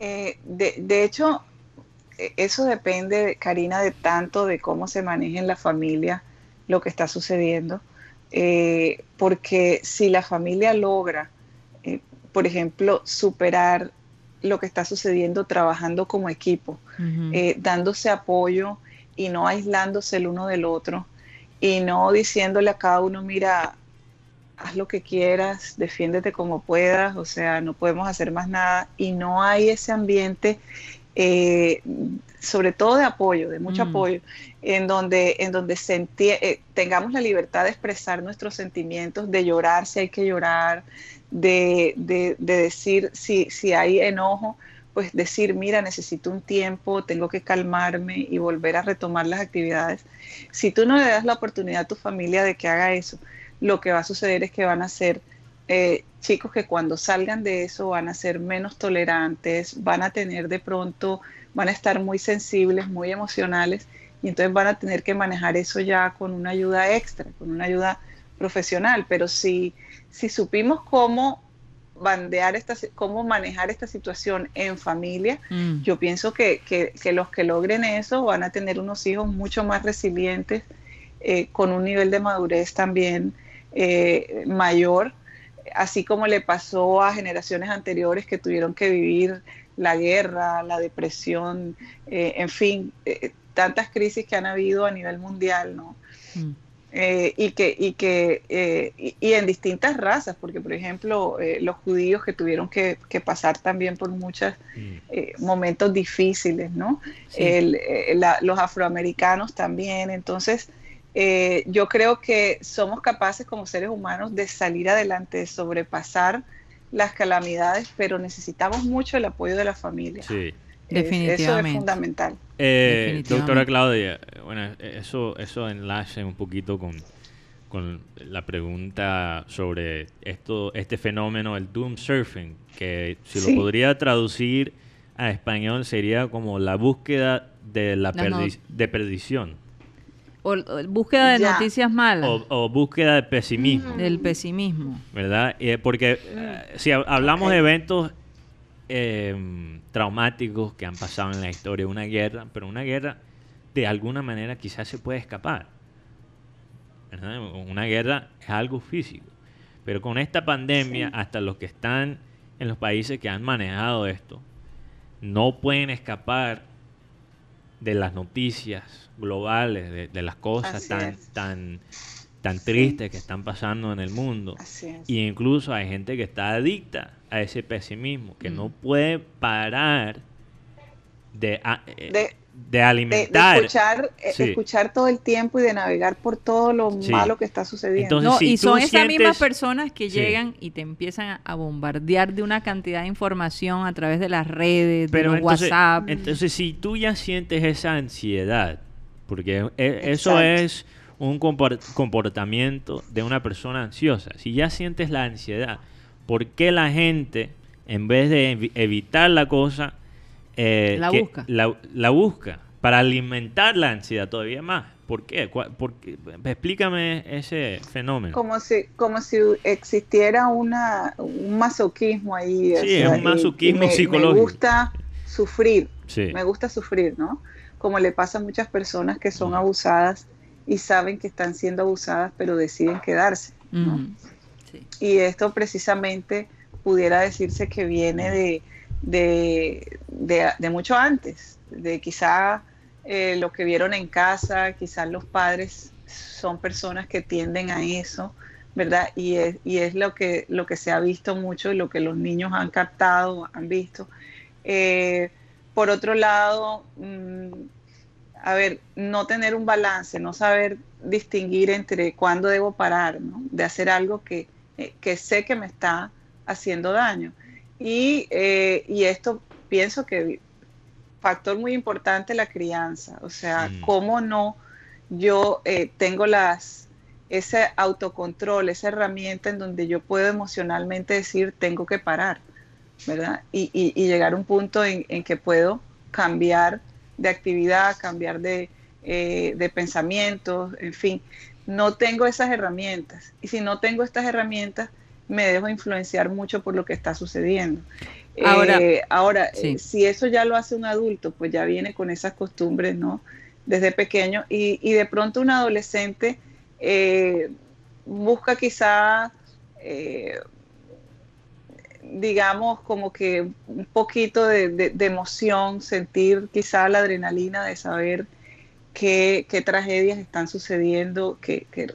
de, de, hecho, eso depende, Karina, de tanto de cómo se maneja en la familia lo que está sucediendo, eh, porque si la familia logra, eh, por ejemplo, superar lo que está sucediendo trabajando como equipo, eh, dándose apoyo y no aislándose el uno del otro y no diciéndole a cada uno, mira, haz lo que quieras, defiéndete como puedas, o sea, no podemos hacer más nada y no hay ese ambiente eh, sobre todo de apoyo, de mucho mm. apoyo, en donde, en donde eh, tengamos la libertad de expresar nuestros sentimientos, de llorar si hay que llorar, de, de, decir si, si hay enojo, pues decir, mira, necesito un tiempo, tengo que calmarme y volver a retomar las actividades. Si tú no le das la oportunidad a tu familia de que haga eso, lo que va a suceder es que van a ser eh, chicos que cuando salgan de eso van a ser menos tolerantes, van a tener de pronto, van a estar muy sensibles, muy emocionales y entonces van a tener que manejar eso ya con una ayuda extra, con una ayuda profesional. Pero si, si supimos cómo bandear esta, cómo manejar esta situación en familia, mm. yo pienso que, que, los que logren eso van a tener unos hijos mucho más resilientes, eh, con un nivel de madurez también eh, mayor así como le pasó a generaciones anteriores que tuvieron que vivir la guerra, la depresión, eh, en fin, eh, tantas crisis que han habido a nivel mundial, ¿no? Mm. Eh, y que, y, que y, en distintas razas, porque por ejemplo los judíos que tuvieron que, pasar también por muchos mm. momentos difíciles, ¿no? los afroamericanos también, entonces eh, yo creo que somos capaces como seres humanos de salir adelante, de sobrepasar las calamidades, pero necesitamos mucho el apoyo de la familia. Sí. Definitivamente. Eso es fundamental. Eh, doctora Claudia, bueno, eso, eso enlace un poquito con, con la pregunta sobre esto, este fenómeno, el doom surfing, que si lo podría traducir a español sería como la búsqueda de la de perdición. O, búsqueda de noticias malas. O, búsqueda de pesimismo. Del pesimismo. ¿Verdad? Eh, porque eh, si hablamos de eventos em, traumáticos que han pasado en la historia, una guerra, pero una guerra de alguna manera quizás se puede escapar. Una guerra es algo físico. Pero con esta pandemia, hasta los que están en los países que han manejado esto, no pueden escapar de las noticias globales, de, las cosas tan, tan, tan tristes que están pasando en el mundo. Y incluso hay gente que está adicta a ese pesimismo, que no mm. puede parar de, eh, de, alimentar. escuchar, eh, escuchar todo el tiempo y de navegar por todo lo malo que está sucediendo. y son esas mismas personas que llegan y te empiezan a bombardear de una cantidad de información a través de las redes, de los WhatsApp. Entonces, si tú ya sientes esa ansiedad, porque e, eso es un comportamiento de una persona ansiosa, si ya sientes la ansiedad, ¿por qué la gente, en vez de evitar la cosa, eh, la busca. La, busca para alimentar la ansiedad todavía más. ¿Por qué? explícame ese fenómeno. Como si, como si existiera una, un masoquismo ahí. Sí, es un masoquismo psicológico. Me gusta sufrir, me gusta sufrir, ¿no? Como le pasa a muchas personas que son abusadas y saben que están siendo abusadas, pero deciden quedarse. Y esto precisamente pudiera decirse que viene de de, de, mucho antes, de quizá eh, lo que vieron en casa, quizás los padres son personas que tienden a eso, ¿verdad? Y es, y es lo, que, lo que se ha visto mucho y lo que los niños han captado, han visto. Eh, por otro lado, mm, a ver, no tener un balance, no saber distinguir entre cuándo debo parar, ¿no? De hacer algo que, eh, que sé que me está haciendo daño. Eh, y, esto pienso que factor muy importante la crianza, o sea, mm. cómo no yo eh, tengo las ese autocontrol, esa herramienta en donde yo puedo emocionalmente decir tengo que parar, ¿verdad? Y, llegar a un punto en, que puedo cambiar de actividad, cambiar de, eh, de pensamientos, en fin, no tengo esas herramientas. Y si no tengo estas herramientas, me dejo influenciar mucho por lo que está sucediendo. Ahora, eh, ahora eh, si eso ya lo hace un adulto, pues ya viene con esas costumbres, ¿no? Desde pequeño. Y, de pronto un adolescente eh, busca quizá, digamos, como que un poquito de, emoción, sentir quizá la adrenalina de saber qué, tragedias están sucediendo, que, que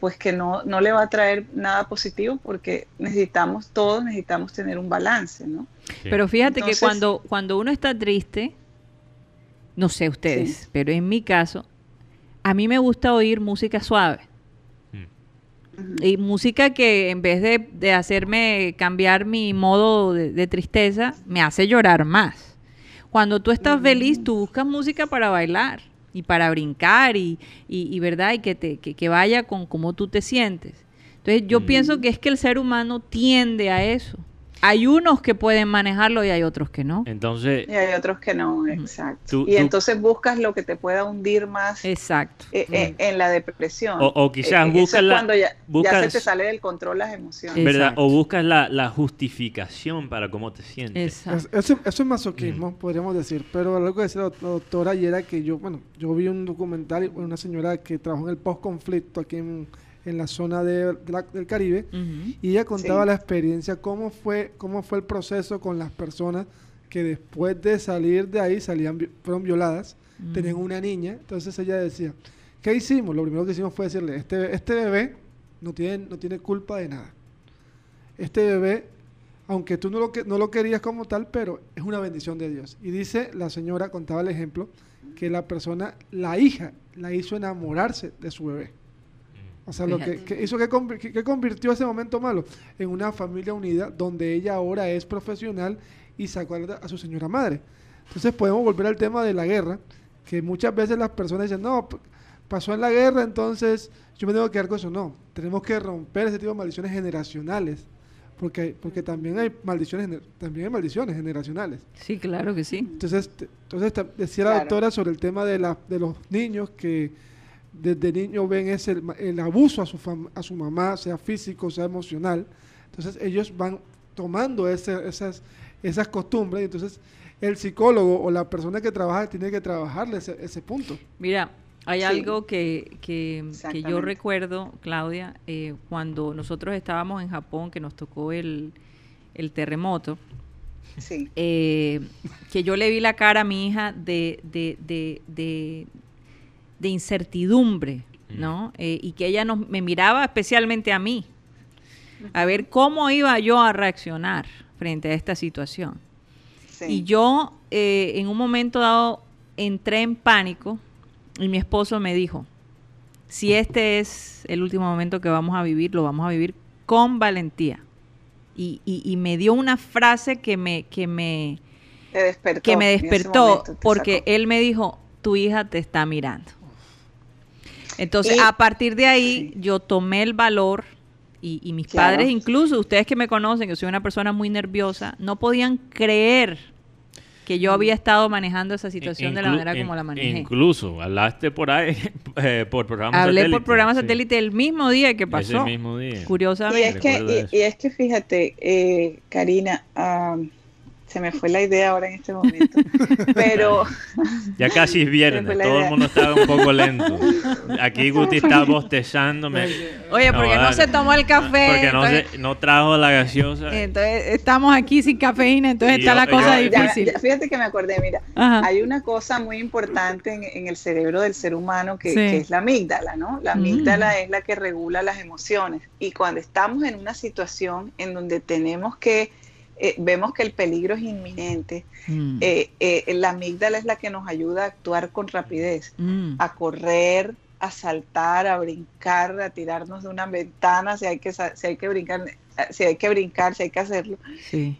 pues que no, no le va a traer nada positivo porque necesitamos, todos necesitamos tener un balance, ¿no? Pero fíjate que cuando, cuando uno está triste, no sé ustedes, pero en mi caso, a mí me gusta oír música suave. Mm. Y música que en vez de, hacerme cambiar mi modo de, tristeza, me hace llorar más. Cuando tú estás feliz, tú buscas música para bailar y para brincar y, y, verdad y que te que, vaya con cómo tú te sientes. Entonces yo pienso que es que el ser humano tiende a eso. Hay unos que pueden manejarlo y hay otros que no. Entonces. Y hay otros que no, exacto. y entonces buscas lo que te pueda hundir más. Exacto. Eh, eh, en la depresión. O, quizás eh, buscas la. Cuando ya, se te sale del control las emociones. ¿Verdad? O buscas la, justificación para cómo te sientes. Eso, es masoquismo, podríamos decir. Pero algo que decía la doctora ayer era que yo, bueno, yo vi un documental de una señora que trabajó en el post-conflicto aquí en en la zona de, del Caribe y ella contaba la experiencia, cómo fue, cómo fue el proceso con las personas que después de salir de ahí salían, fueron violadas, tenían una niña, entonces ella decía, ¿qué hicimos? Lo primero que hicimos fue decirle, este, este bebé no tiene, no tiene culpa de nada. Este bebé, aunque tú no lo, no lo querías como tal, pero es una bendición de Dios. Y dice, la señora contaba el ejemplo, que la persona, la hija, la hizo enamorarse de su bebé. O sea, lo que, que hizo que, convirtió ese momento malo en una familia unida donde ella ahora es profesional y sacó a, su señora madre. Entonces podemos volver al tema de la guerra, que muchas veces las personas dicen, no, pasó en la guerra, entonces yo me tengo que quedar con eso. No, tenemos que romper ese tipo de maldiciones generacionales. Porque, porque también hay maldiciones también hay maldiciones generacionales. Sí, claro que sí. Entonces, entonces decía la doctora sobre el tema de, la, de los niños que desde niño ven ese, el, abuso a su, a su mamá, sea físico, sea emocional. Entonces ellos van tomando esas, esas costumbres y entonces el psicólogo o la persona que trabaja tiene que trabajarle ese, ese punto. Mira, hay algo que, que, yo recuerdo, Claudia, eh, cuando nosotros estábamos en Japón, que nos tocó el, el terremoto, eh, que yo le vi la cara a mi hija de, de, de, de incertidumbre, ¿no? Eh, y que ella nos, me miraba especialmente a mí, a ver cómo iba yo a reaccionar frente a esta situación. Y yo eh, en un momento dado entré en pánico y mi esposo me dijo, si este es el último momento que vamos a vivir, lo vamos a vivir con valentía. Y, y, me dio una frase que me, que me, despertó, que me despertó porque él me dijo, tu hija te está mirando. Entonces, a partir de ahí, yo tomé el valor y, mis padres, incluso ustedes que me conocen, que soy una persona muy nerviosa, no podían creer que yo había estado manejando esa situación de la manera como la manejé. Incluso, hablaste por ahí, [laughs] eh, por programa satélite. Hablé por programa satélite el mismo día que pasó. Ese mismo día. Curiosamente. Y es que, y, es que fíjate, eh, Karina, se me fue la idea ahora en este momento. [laughs] Pero. Ya casi es [laughs] viernes, todo el mundo estaba un poco lento. [laughs] Aquí Guti está bostezándome. Oye, porque no, se tomó el café. Porque no, trajo la gaseosa. Entonces estamos aquí sin cafeína, entonces está la cosa difícil. fíjate que me acordé, mira, hay una cosa muy importante en, el cerebro del ser humano que, es la amígdala, ¿no? La amígdala mm. es la que regula las emociones. Y cuando estamos en una situación en donde tenemos que eh, vemos que el peligro es inminente, mm. eh, eh, la amígdala es la que nos ayuda a actuar con rapidez, mm. a correr, a saltar, a brincar, a tirarnos de una ventana si hay que, si hay que brincar, si hay que brincar, si hay que hacerlo.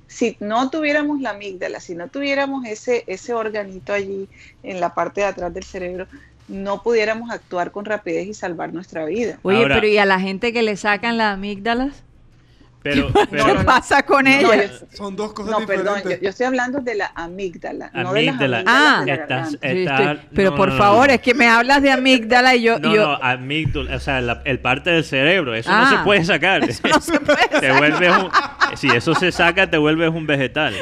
Si no tuviéramos la amígdala, si no tuviéramos ese, ese organito allí en la parte de atrás del cerebro, no pudiéramos actuar con rapidez y salvar nuestra vida. Oye, pero ¿y a la gente que le sacan las amígdalas? Pero, [laughs] ¿Qué pasa con ella? son dos cosas diferentes. No, perdón, yo, estoy hablando de la amígdala, no de las ah, pero por favor, es que me hablas de amígdala y yo... No, yo... no, amígdala, o sea, el parte del cerebro, eso no se ah. puede sacar. Eso no se puede [laughs] sacar. si eso se saca, te vuelves un vegetal.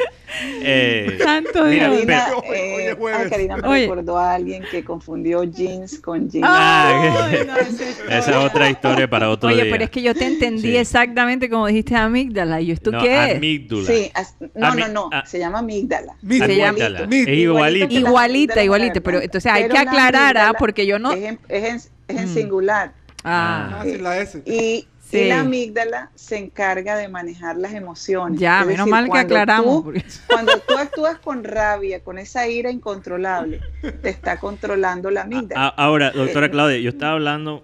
Eh, Santo mira, Karina, eh, Karina me recordó a alguien que confundió jeans con jeans. Ah, [laughs] esa es otra historia para otro Oye, día. pero es que yo te entendí exactamente como dijiste amígdala. ¿Y esto qué es? Amígdala. Sí, no, no, no, ah. se llama amígdala. Amígdala. Es igualita. Igualita, igualita. Pero entonces hay que aclarar, ¿ah? porque yo no... Es en, es en, mm. singular. Ah, ah sí, la S. Y Y la amígdala se encarga de manejar las emociones. Ya, menos mal que aclaramos. [laughs] cuando tú actúas con rabia, con esa ira incontrolable, te está controlando la amígdala. ahora, doctora eh, Claudia, yo estaba hablando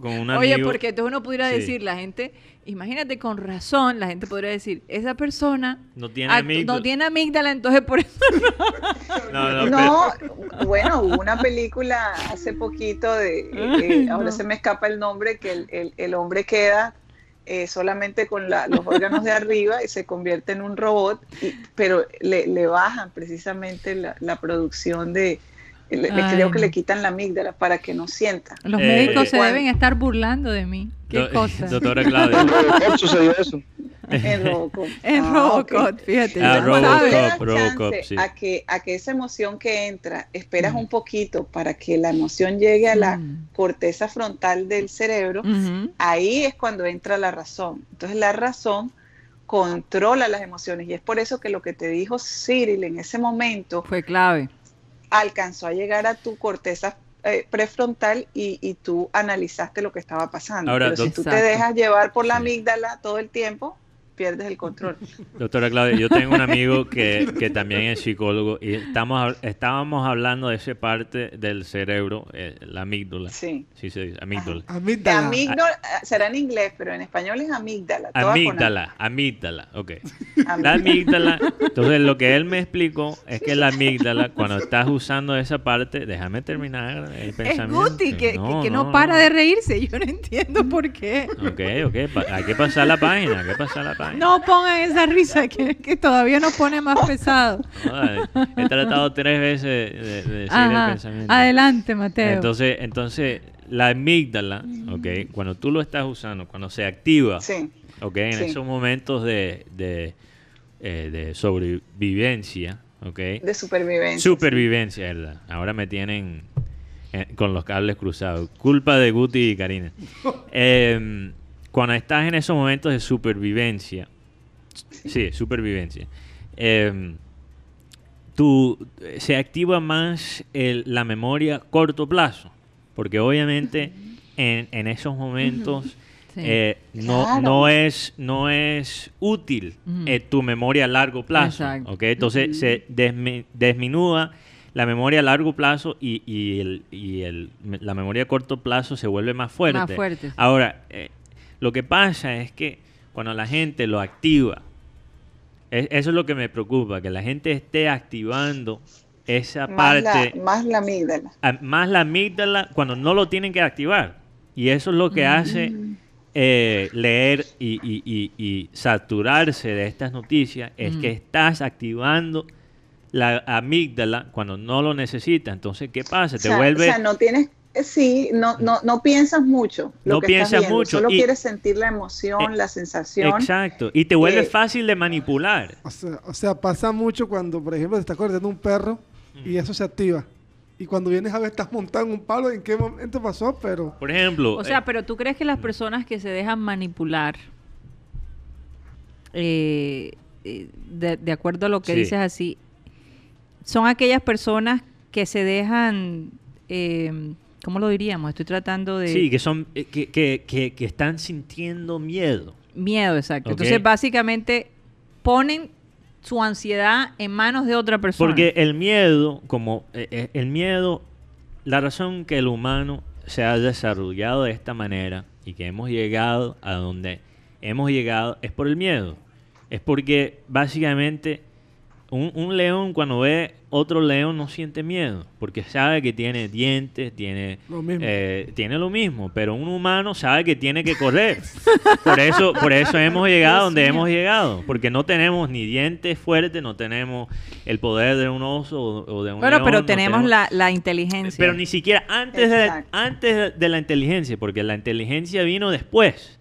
con una Oye, porque entonces uno pudiera decir, la gente imagínate con razón, la gente podría decir, esa persona no tiene, amígdala. no tiene amígdala, entonces por eso no. no, bueno, hubo una película hace poquito de, eh, ahora se me escapa el nombre, que el, hombre queda eh, solamente con los órganos de arriba y se convierte en un robot, pero le, bajan precisamente la producción de, le, creo que le quitan la amígdala para que no sienta. Los médicos se deben estar burlando de mí. ¿Qué cosa? Doctora [laughs] Claudia. En Robocop sucedió eso. En Robocop. [laughs] En ah, Robocop, fíjate. Ah, Robocop, Robocop, sí. a, que, a que esa emoción que entra, esperas mm. un poquito para que la emoción llegue a la mm. corteza frontal del cerebro, ahí es cuando entra la razón. Entonces la razón controla las emociones y es por eso que lo que te dijo Cyril en ese momento fue clave alcanzó a llegar a tu corteza eh, prefrontal y, tú analizaste lo que estaba pasando. Pero si tú te dejas llevar por la amígdala todo el tiempo, pierdes el control. [laughs] Doctora Claudia, yo tengo un amigo que, también es psicólogo y estamos, estábamos hablando de esa parte del cerebro, eh, la amígdala. Sí. Sí se dice, amígdala. Amígdala. Eh, será en inglés, pero en español es amígdala. Amígdala, amígdala, ok. La amígdala, entonces lo que él me explicó es que la amígdala, cuando estás usando esa parte, déjame terminar el pensamiento. Es Guti, que no, que, no, para de reírse, yo no entiendo por qué. Ok, ok, hay que pasar la página, hay que pasar la página. No pongan esa risa que, todavía nos pone más [laughs] pesado. he tratado tres veces de, decir el pensamiento. Adelante, Mateo. Entonces, entonces la amígdala, okay, cuando tú lo estás usando, cuando se activa, okay, en esos momentos de, de, eh, de sobrevivencia, okay, de supervivencia. Supervivencia, ¿verdad? Ahora me tienen eh, con los cables cruzados. Culpa de Guti y Karina. [laughs] Eh, cuando estás en esos momentos de supervivencia, sí, supervivencia, em, tú, se activa más la memoria corto plazo, porque obviamente en, esos momentos eh, no, no, es, no es útil eh, tu memoria a largo plazo. Entonces se disminuye la memoria a largo plazo y, y, el, y el, la memoria a corto plazo se vuelve más fuerte. Más fuerte. Ahora, eh, lo que pasa es que cuando la gente lo activa, eso es lo que me preocupa, que la gente esté activando esa parte. más la amígdala. más la amígdala cuando no lo tienen que activar. Y eso es lo que hace mm. eh, leer y, saturarse de estas noticias, es que mm. estás activando la amígdala cuando no lo necesitas. Entonces, ¿qué pasa? Te vuelve... O sea, no tienes Sí, no, no, no piensas mucho. Lo no que piensas estás mucho. Solo quieres sentir la emoción, eh, la sensación. Exacto. Y te vuelve fácil de manipular. O sea, pasa mucho cuando, por ejemplo, te estás corriendo un perro y eso se activa. Y cuando vienes a ver, estás montando un palo, ¿en qué momento pasó? Pero. Por ejemplo. O sea, eh, pero tú crees que las personas que se dejan manipular, eh, de, acuerdo a lo que dices así, son aquellas personas que se dejan. ¿Cómo lo diríamos? Estoy tratando de... Sí, que, son, eh, que, que, que, están sintiendo miedo. Miedo, exacto. Entonces, básicamente, ponen su ansiedad en manos de otra persona. Porque el miedo, como eh, eh, el miedo, la razón que el humano se ha desarrollado de esta manera y que hemos llegado a donde hemos llegado es por el miedo. Es porque básicamente un, león cuando ve otro león no siente miedo, porque sabe que tiene dientes, tiene lo mismo, eh, tiene lo mismo pero un humano sabe que tiene que correr. [laughs] por eso, por eso hemos llegado donde hemos llegado, porque no tenemos ni dientes fuertes, no tenemos el poder de un oso o, de un bueno, pero tenemos, la, la, inteligencia. Pero ni siquiera antes de, antes de la inteligencia, porque la inteligencia vino después.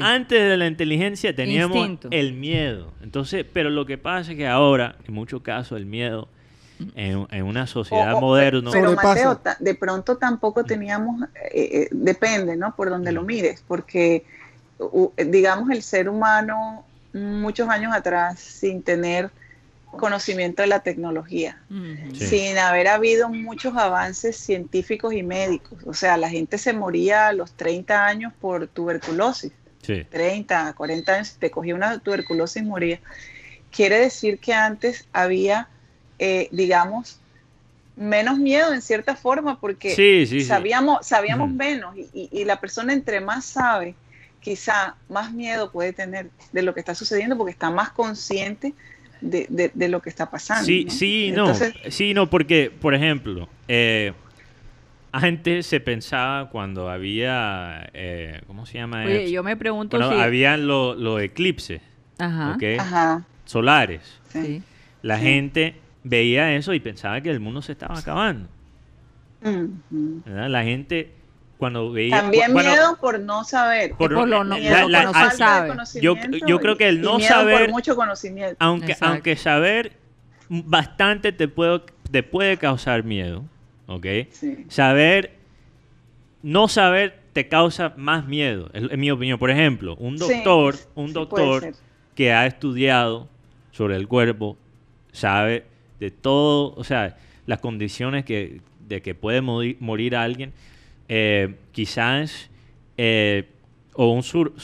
Antes de la inteligencia teníamos el miedo. Entonces, pero lo que pasa es que ahora, en muchos casos, el miedo en, una sociedad moderna. Pero Mateo, de pronto tampoco teníamos, eh, eh, depende, ¿no? Por donde lo mires, porque digamos el ser humano muchos años atrás sin tener conocimiento de la tecnología, sin haber habido muchos avances científicos y médicos. O sea, la gente se moría a los 30 años por tuberculosis 30, 40 años, te cogía una tuberculosis y moría. Quiere decir que antes había, eh, digamos, menos miedo en cierta forma porque sabíamos, sabíamos menos y, la persona entre más sabe, quizá más miedo puede tener de lo que está sucediendo porque está más consciente de, lo que está pasando. Sí, sí, no, sí, no, porque, por ejemplo, eh, antes se pensaba cuando había, eh, ¿cómo se llama? Oye, yo me pregunto si... habían los eclipses solares. La gente veía eso y pensaba que el mundo se estaba acabando. La gente cuando veía... También miedo por no saber. Por, lo no, se sabe. Yo, yo, creo que el no saber... Por mucho conocimiento. Aunque, aunque saber bastante te, puedo, te puede causar miedo, ¿ok? Saber... No saber te causa más miedo, en mi opinión. Por ejemplo, un doctor, un doctor que ha estudiado sobre el cuerpo, sabe de todo, o sea, las condiciones que, de que puede morir, alguien, eh, quizás, eh, o un, sur,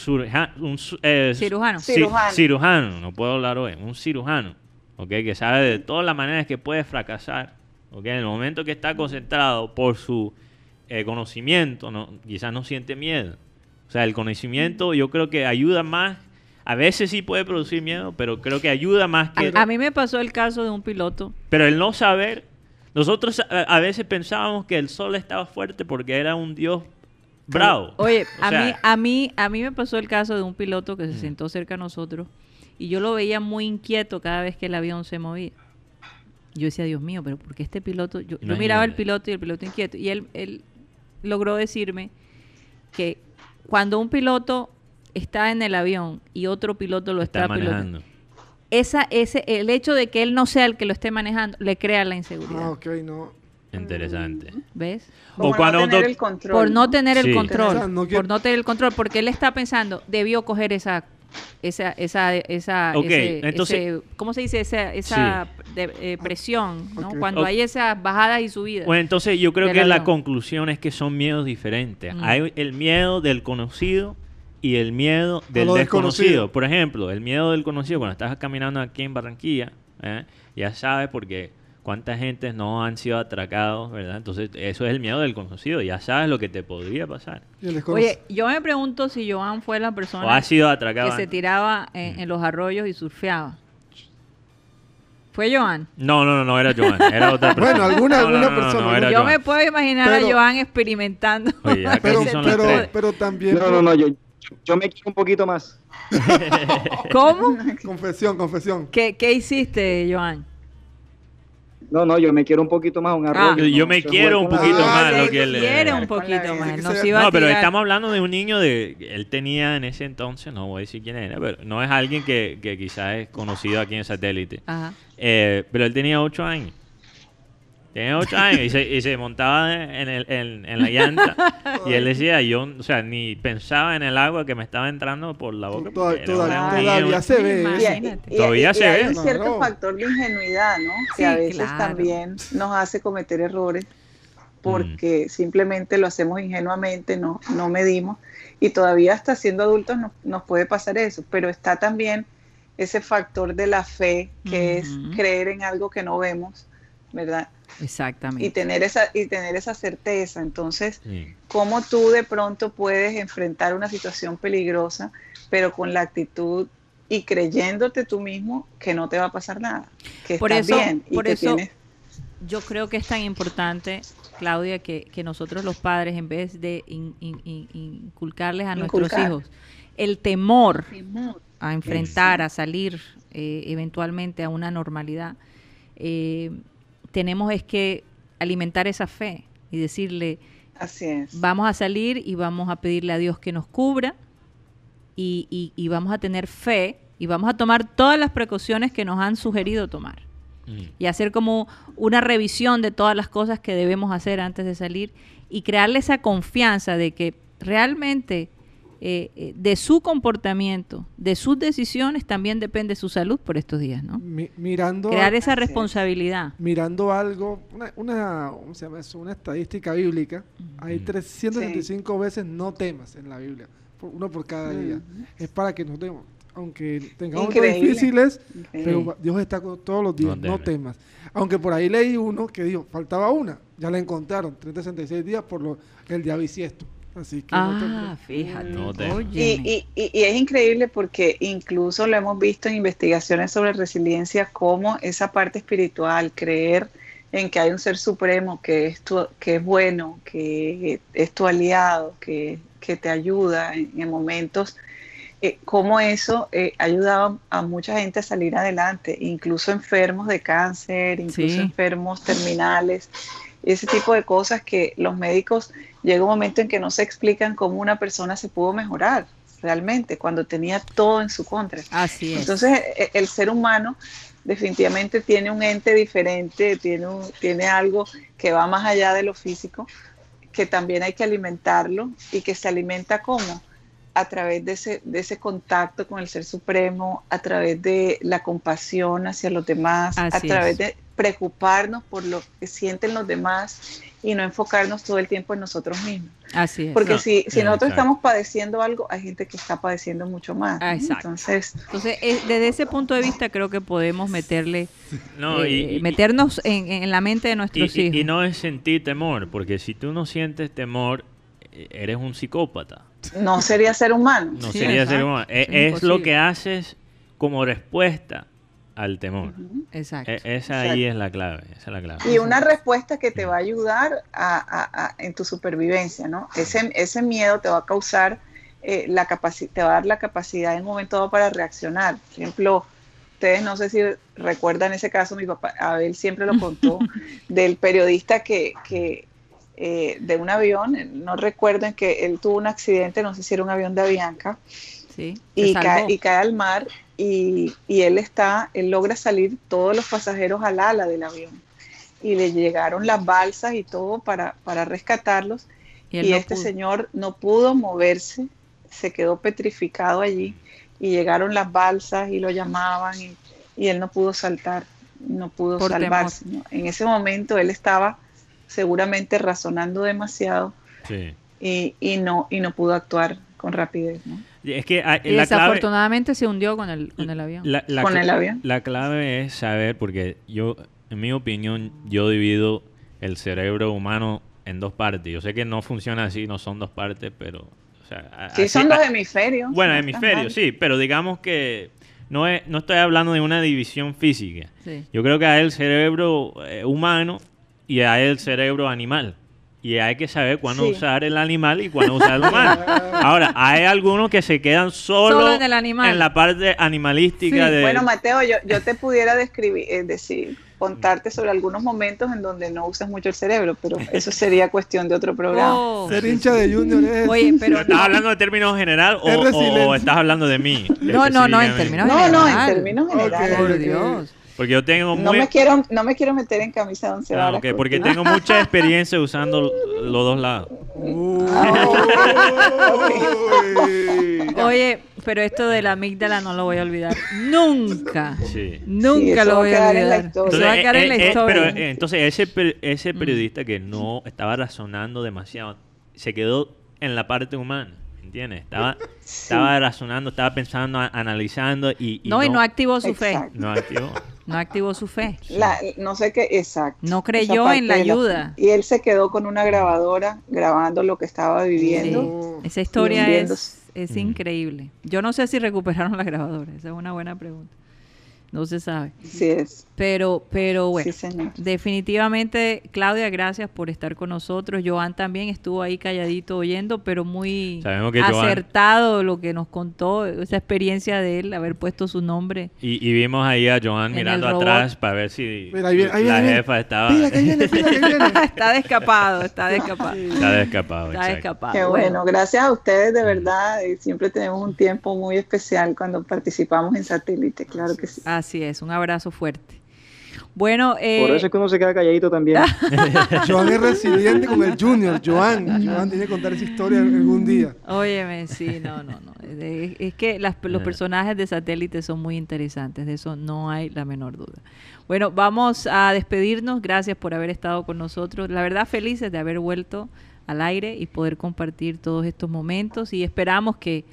un eh, cirujano. cirujano. no puedo hablar hoy, un cirujano, okay, que sabe de todas las maneras que puede fracasar, okay, en el momento que está concentrado por su conocimiento, no, quizás no siente miedo. O sea, el conocimiento yo creo que ayuda más a veces sí puede producir miedo, pero creo que ayuda más que... A, mí me pasó el caso de un piloto. Pero el no saber, nosotros a, veces pensábamos que el sol estaba fuerte porque era un dios bravo. Oye, [laughs] a, mí, a, mí, a mí me pasó el caso de un piloto que se sentó cerca a nosotros y yo lo veía muy inquieto cada vez que el avión se movía. Yo decía, Dios mío, pero ¿por qué este piloto? Yo, miraba al piloto y el piloto inquieto. Y él, él logró decirme que cuando un piloto está en el avión y otro piloto lo está, pilotando. Esa, ese, el hecho de que él no sea el que lo esté manejando le crea la inseguridad. Ah, ok, no. Interesante. ¿Ves? O cuando no tener el control. Por no tener el control. por no tener el control, porque él está pensando, debió coger esa esa esa esa entonces, ¿cómo se dice esa esa eh, presión ¿no? cuando hay esas bajadas y subidas bueno entonces yo creo que la conclusión es que son miedos diferentes mm. hay el miedo del conocido y el miedo del desconocido. Por ejemplo, el miedo del conocido, cuando estás caminando aquí en Barranquilla, ¿eh? ya sabes porque cuánta gente no han sido atracados, ¿verdad? Entonces, eso es el miedo del conocido, ya sabes lo que te podría pasar. Oye, yo me pregunto si Joan fue la persona ha sido atracado que se tiraba en, los arroyos y surfeaba. ¿Fue Joan? No, no, no, no era Joan, era otra [laughs] persona. bueno, alguna, alguna persona. yo me puedo imaginar a Joan experimentando. Oye, [laughs] pero, pero, pero, también. No, no, no, yo, yo me quiero un poquito más. [laughs] ¿Cómo? confesión, confesión. ¿Qué, ¿Qué, hiciste, Joan? No, no, yo me quiero un poquito más un arroz. Ah. yo, me quiero un poquito más. Lo que él quiere un poquito más. No, pero estamos hablando de un niño de... Él tenía en ese entonces, no voy a decir quién era, pero no es alguien que, que quizás es conocido aquí en satélite. Ajá. Eh, pero él tenía ocho años. Tenía ocho años y se, y se montaba en, el, en, en, la llanta. y él decía, yo, o sea, ni pensaba en el agua que me estaba entrando por la boca. todavía se ve. todavía se ve. Hay un cierto factor de ingenuidad, ¿no? Que a veces también nos hace cometer errores porque mm. simplemente lo hacemos ingenuamente, no, no medimos. Y todavía hasta siendo adultos nos puede pasar eso. Pero está también ese factor de la fe, que es creer en algo que no vemos, ¿verdad? Exactamente. Y tener esa, y tener esa certeza. Entonces, ¿cómo tú de pronto puedes enfrentar una situación peligrosa, pero con la actitud y creyéndote tú mismo que no te va a pasar nada? Que por eso, bien por eso yo creo que es tan importante, Claudia, que, nosotros los padres, en vez de inculcarles a nuestros hijos el temor a enfrentar, a salir eh, eventualmente a una normalidad, eh, tenemos es que alimentar esa fe y decirle, Así es. vamos a salir y vamos a pedirle a Dios que nos cubra y, y, vamos a tener fe y vamos a tomar todas las precauciones que nos han sugerido tomar. Mm. Y hacer como una revisión de todas las cosas que debemos hacer antes de salir y crearle esa confianza de que realmente eh, eh, de su comportamiento, de sus decisiones, también depende su salud por estos días, ¿no? mirando Crear esa responsabilidad. Mirando algo, una, una, se llama una estadística bíblica, hay 365 veces no temas en la Biblia, uno por cada día. Es para que nos demos, aunque tengamos días difíciles, pero Dios está con todos los días, no, temas. Aunque por ahí leí uno que dijo, faltaba una, ya la encontraron, 366 días por lo, el día bisiesto. Así que ah, fíjate. y, y, y, es increíble porque incluso lo hemos visto en investigaciones sobre resiliencia, como esa parte espiritual, creer en que hay un ser supremo que es, que es bueno, que es tu aliado, que, que te ayuda en, momentos, eh, como eso eh, ha ayudado a mucha gente a salir adelante, incluso enfermos de cáncer, incluso enfermos terminales, ese tipo de cosas que los médicos llega un momento en que no se explican cómo una persona se pudo mejorar realmente cuando tenía todo en su contra. Así es. Entonces, e, el ser humano definitivamente tiene un ente diferente, tiene, tiene algo que va más allá de lo físico, que también hay que alimentarlo y que se alimenta como a través de ese, de ese contacto con el Ser Supremo, a través de la compasión hacia los demás, a través de preocuparnos por lo que sienten los demás y no enfocarnos todo el tiempo en nosotros mismos. Así es. Porque si, si nosotros estamos padeciendo algo, hay gente que está padeciendo mucho más. Ah, Entonces, Entonces eh, desde ese punto de vista creo que podemos meterle, no, y, eh, meternos en, en, la mente de nuestros hijos. Y no es sentir temor, porque si tú no sientes temor, eh, eres un psicópata. No sería ser humano. No sería ser humano. es lo que haces como respuesta al temor. Exacto. E-, esa ahí es la clave, esa es la clave. Y una respuesta que te va a ayudar a, en tu supervivencia, ¿no? Ese, ese miedo te va a causar eh, la capacidad, te va a dar la capacidad en un momento dado para reaccionar. Por ejemplo, ustedes no sé si recuerdan ese caso, mi papá Abel siempre lo contó, [laughs] del periodista que, que eh, de un avión, no recuerdo en que él tuvo un accidente, no sé si era un avión de Avianca, sí, y, cae, y cae al mar y, él está, él logra salir todos los pasajeros al ala del avión y le llegaron las balsas y todo para, para rescatarlos y, este señor no pudo moverse, se quedó petrificado allí y llegaron las balsas y lo llamaban y, él no pudo saltar, no pudo salvarse. En ese momento él estaba seguramente razonando demasiado y, y, no, y no pudo actuar con rapidez. ¿no? Es que ah, desafortunadamente se hundió con el, con el avión. La, ¿Con el avión? La clave es saber, porque yo, en mi opinión, yo divido el cerebro humano en dos partes. Yo sé que no funciona así, no son dos partes, pero... sí, son dos hemisferios. Bueno, hemisferios, sí, pero digamos que no, es, no estoy hablando de una división física. Yo creo que hay el cerebro eh, humano y hay el cerebro animal y hay que saber cuándo usar el animal y cuándo usar el humano. [laughs] Ahora, hay algunos que se quedan solo, en, el animal. en la parte animalística de... Bueno, Mateo, yo, yo te pudiera describir, es decir, contarte sobre algunos momentos en donde no usas mucho el cerebro, pero eso sería cuestión de otro programa. Oh. Ser hincha de Junior es... Oye, pero... ¿Estás hablando de términos general o, estás hablando de mí? No, no, no, en términos generales. No, no, en términos generales. Por Dios. Porque yo tengo no me quiero No me quiero meter en camisa de once ah, porque tengo mucha experiencia usando los dos lados. Oye, pero esto de la amígdala no lo voy a olvidar. Nunca. Nunca lo voy a olvidar. Entonces, va a quedar en la eh, eh, historia. pero eh, entonces ese, ese mm. periodista que no estaba razonando demasiado, se quedó en la parte humana. ¿Entiendes? [laughs] Estaba, estaba razonando, estaba pensando, analizando y, no, y no activó su fe. No activó. No activó su fe. no sé qué, exacto. No creyó en la ayuda. y él se quedó con una grabadora grabando lo que estaba viviendo. Esa historia es, es increíble. Yo no sé si recuperaron la grabadora, esa es una buena pregunta. No se sabe. Sí es. Pero, pero bueno, definitivamente, Claudia, gracias por estar con nosotros. Joan también estuvo ahí calladito oyendo, pero muy acertado lo que nos contó, esa experiencia de él, haber puesto su nombre. Y, vimos ahí a Joan mirando atrás para ver si la jefa estaba... [laughs] está descapado, está descapado. Está descapado, Está descapado. Qué bueno, gracias a ustedes de verdad. Siempre tenemos un tiempo muy especial cuando participamos en satélite, claro que sí. Así es, un abrazo fuerte. Bueno, eh, por eso es que uno se queda calladito también. [laughs] Joan es residente con el Junior, Joan. Joan tiene que contar esa historia algún día. Óyeme, sí, no, no, no. Es, que los eh. personajes de satélite son muy interesantes, de eso no hay la menor duda. Bueno, vamos a despedirnos. Gracias por haber estado con nosotros. La verdad, felices de haber vuelto al aire y poder compartir todos estos momentos y esperamos que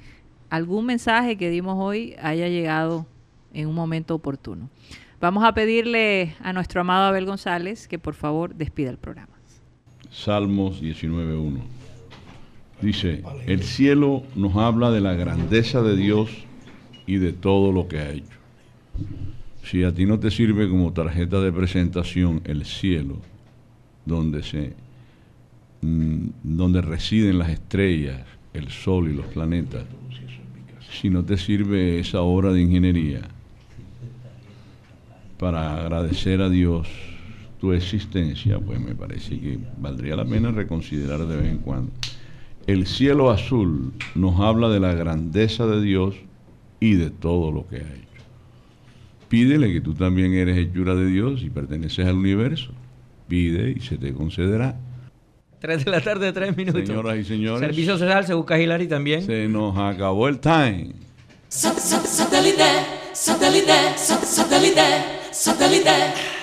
algún mensaje que dimos hoy haya llegado en un momento oportuno. Vamos a pedirle a nuestro amado Abel González que por favor despida el programa. Salmos 19.1. Dice, el cielo nos habla de la grandeza de Dios y de todo lo que ha hecho. Si a ti no te sirve como tarjeta de presentación el cielo, donde se mm, donde residen las estrellas, el sol y los planetas, si no te sirve esa obra de ingeniería para agradecer a Dios tu existencia, pues me parece que valdría la pena reconsiderar de vez en cuando. El cielo azul nos habla de la grandeza de Dios y de todo lo que ha hecho. Pídele que tú también eres hechura de Dios y perteneces al universo. Pide y se te concederá. Tres de la tarde, tres minutos. Señoras y señores. Servicio social, se busca Hilary también. Se nos acabó el time. Satélite, satélite, satélite, satélite. Satellite.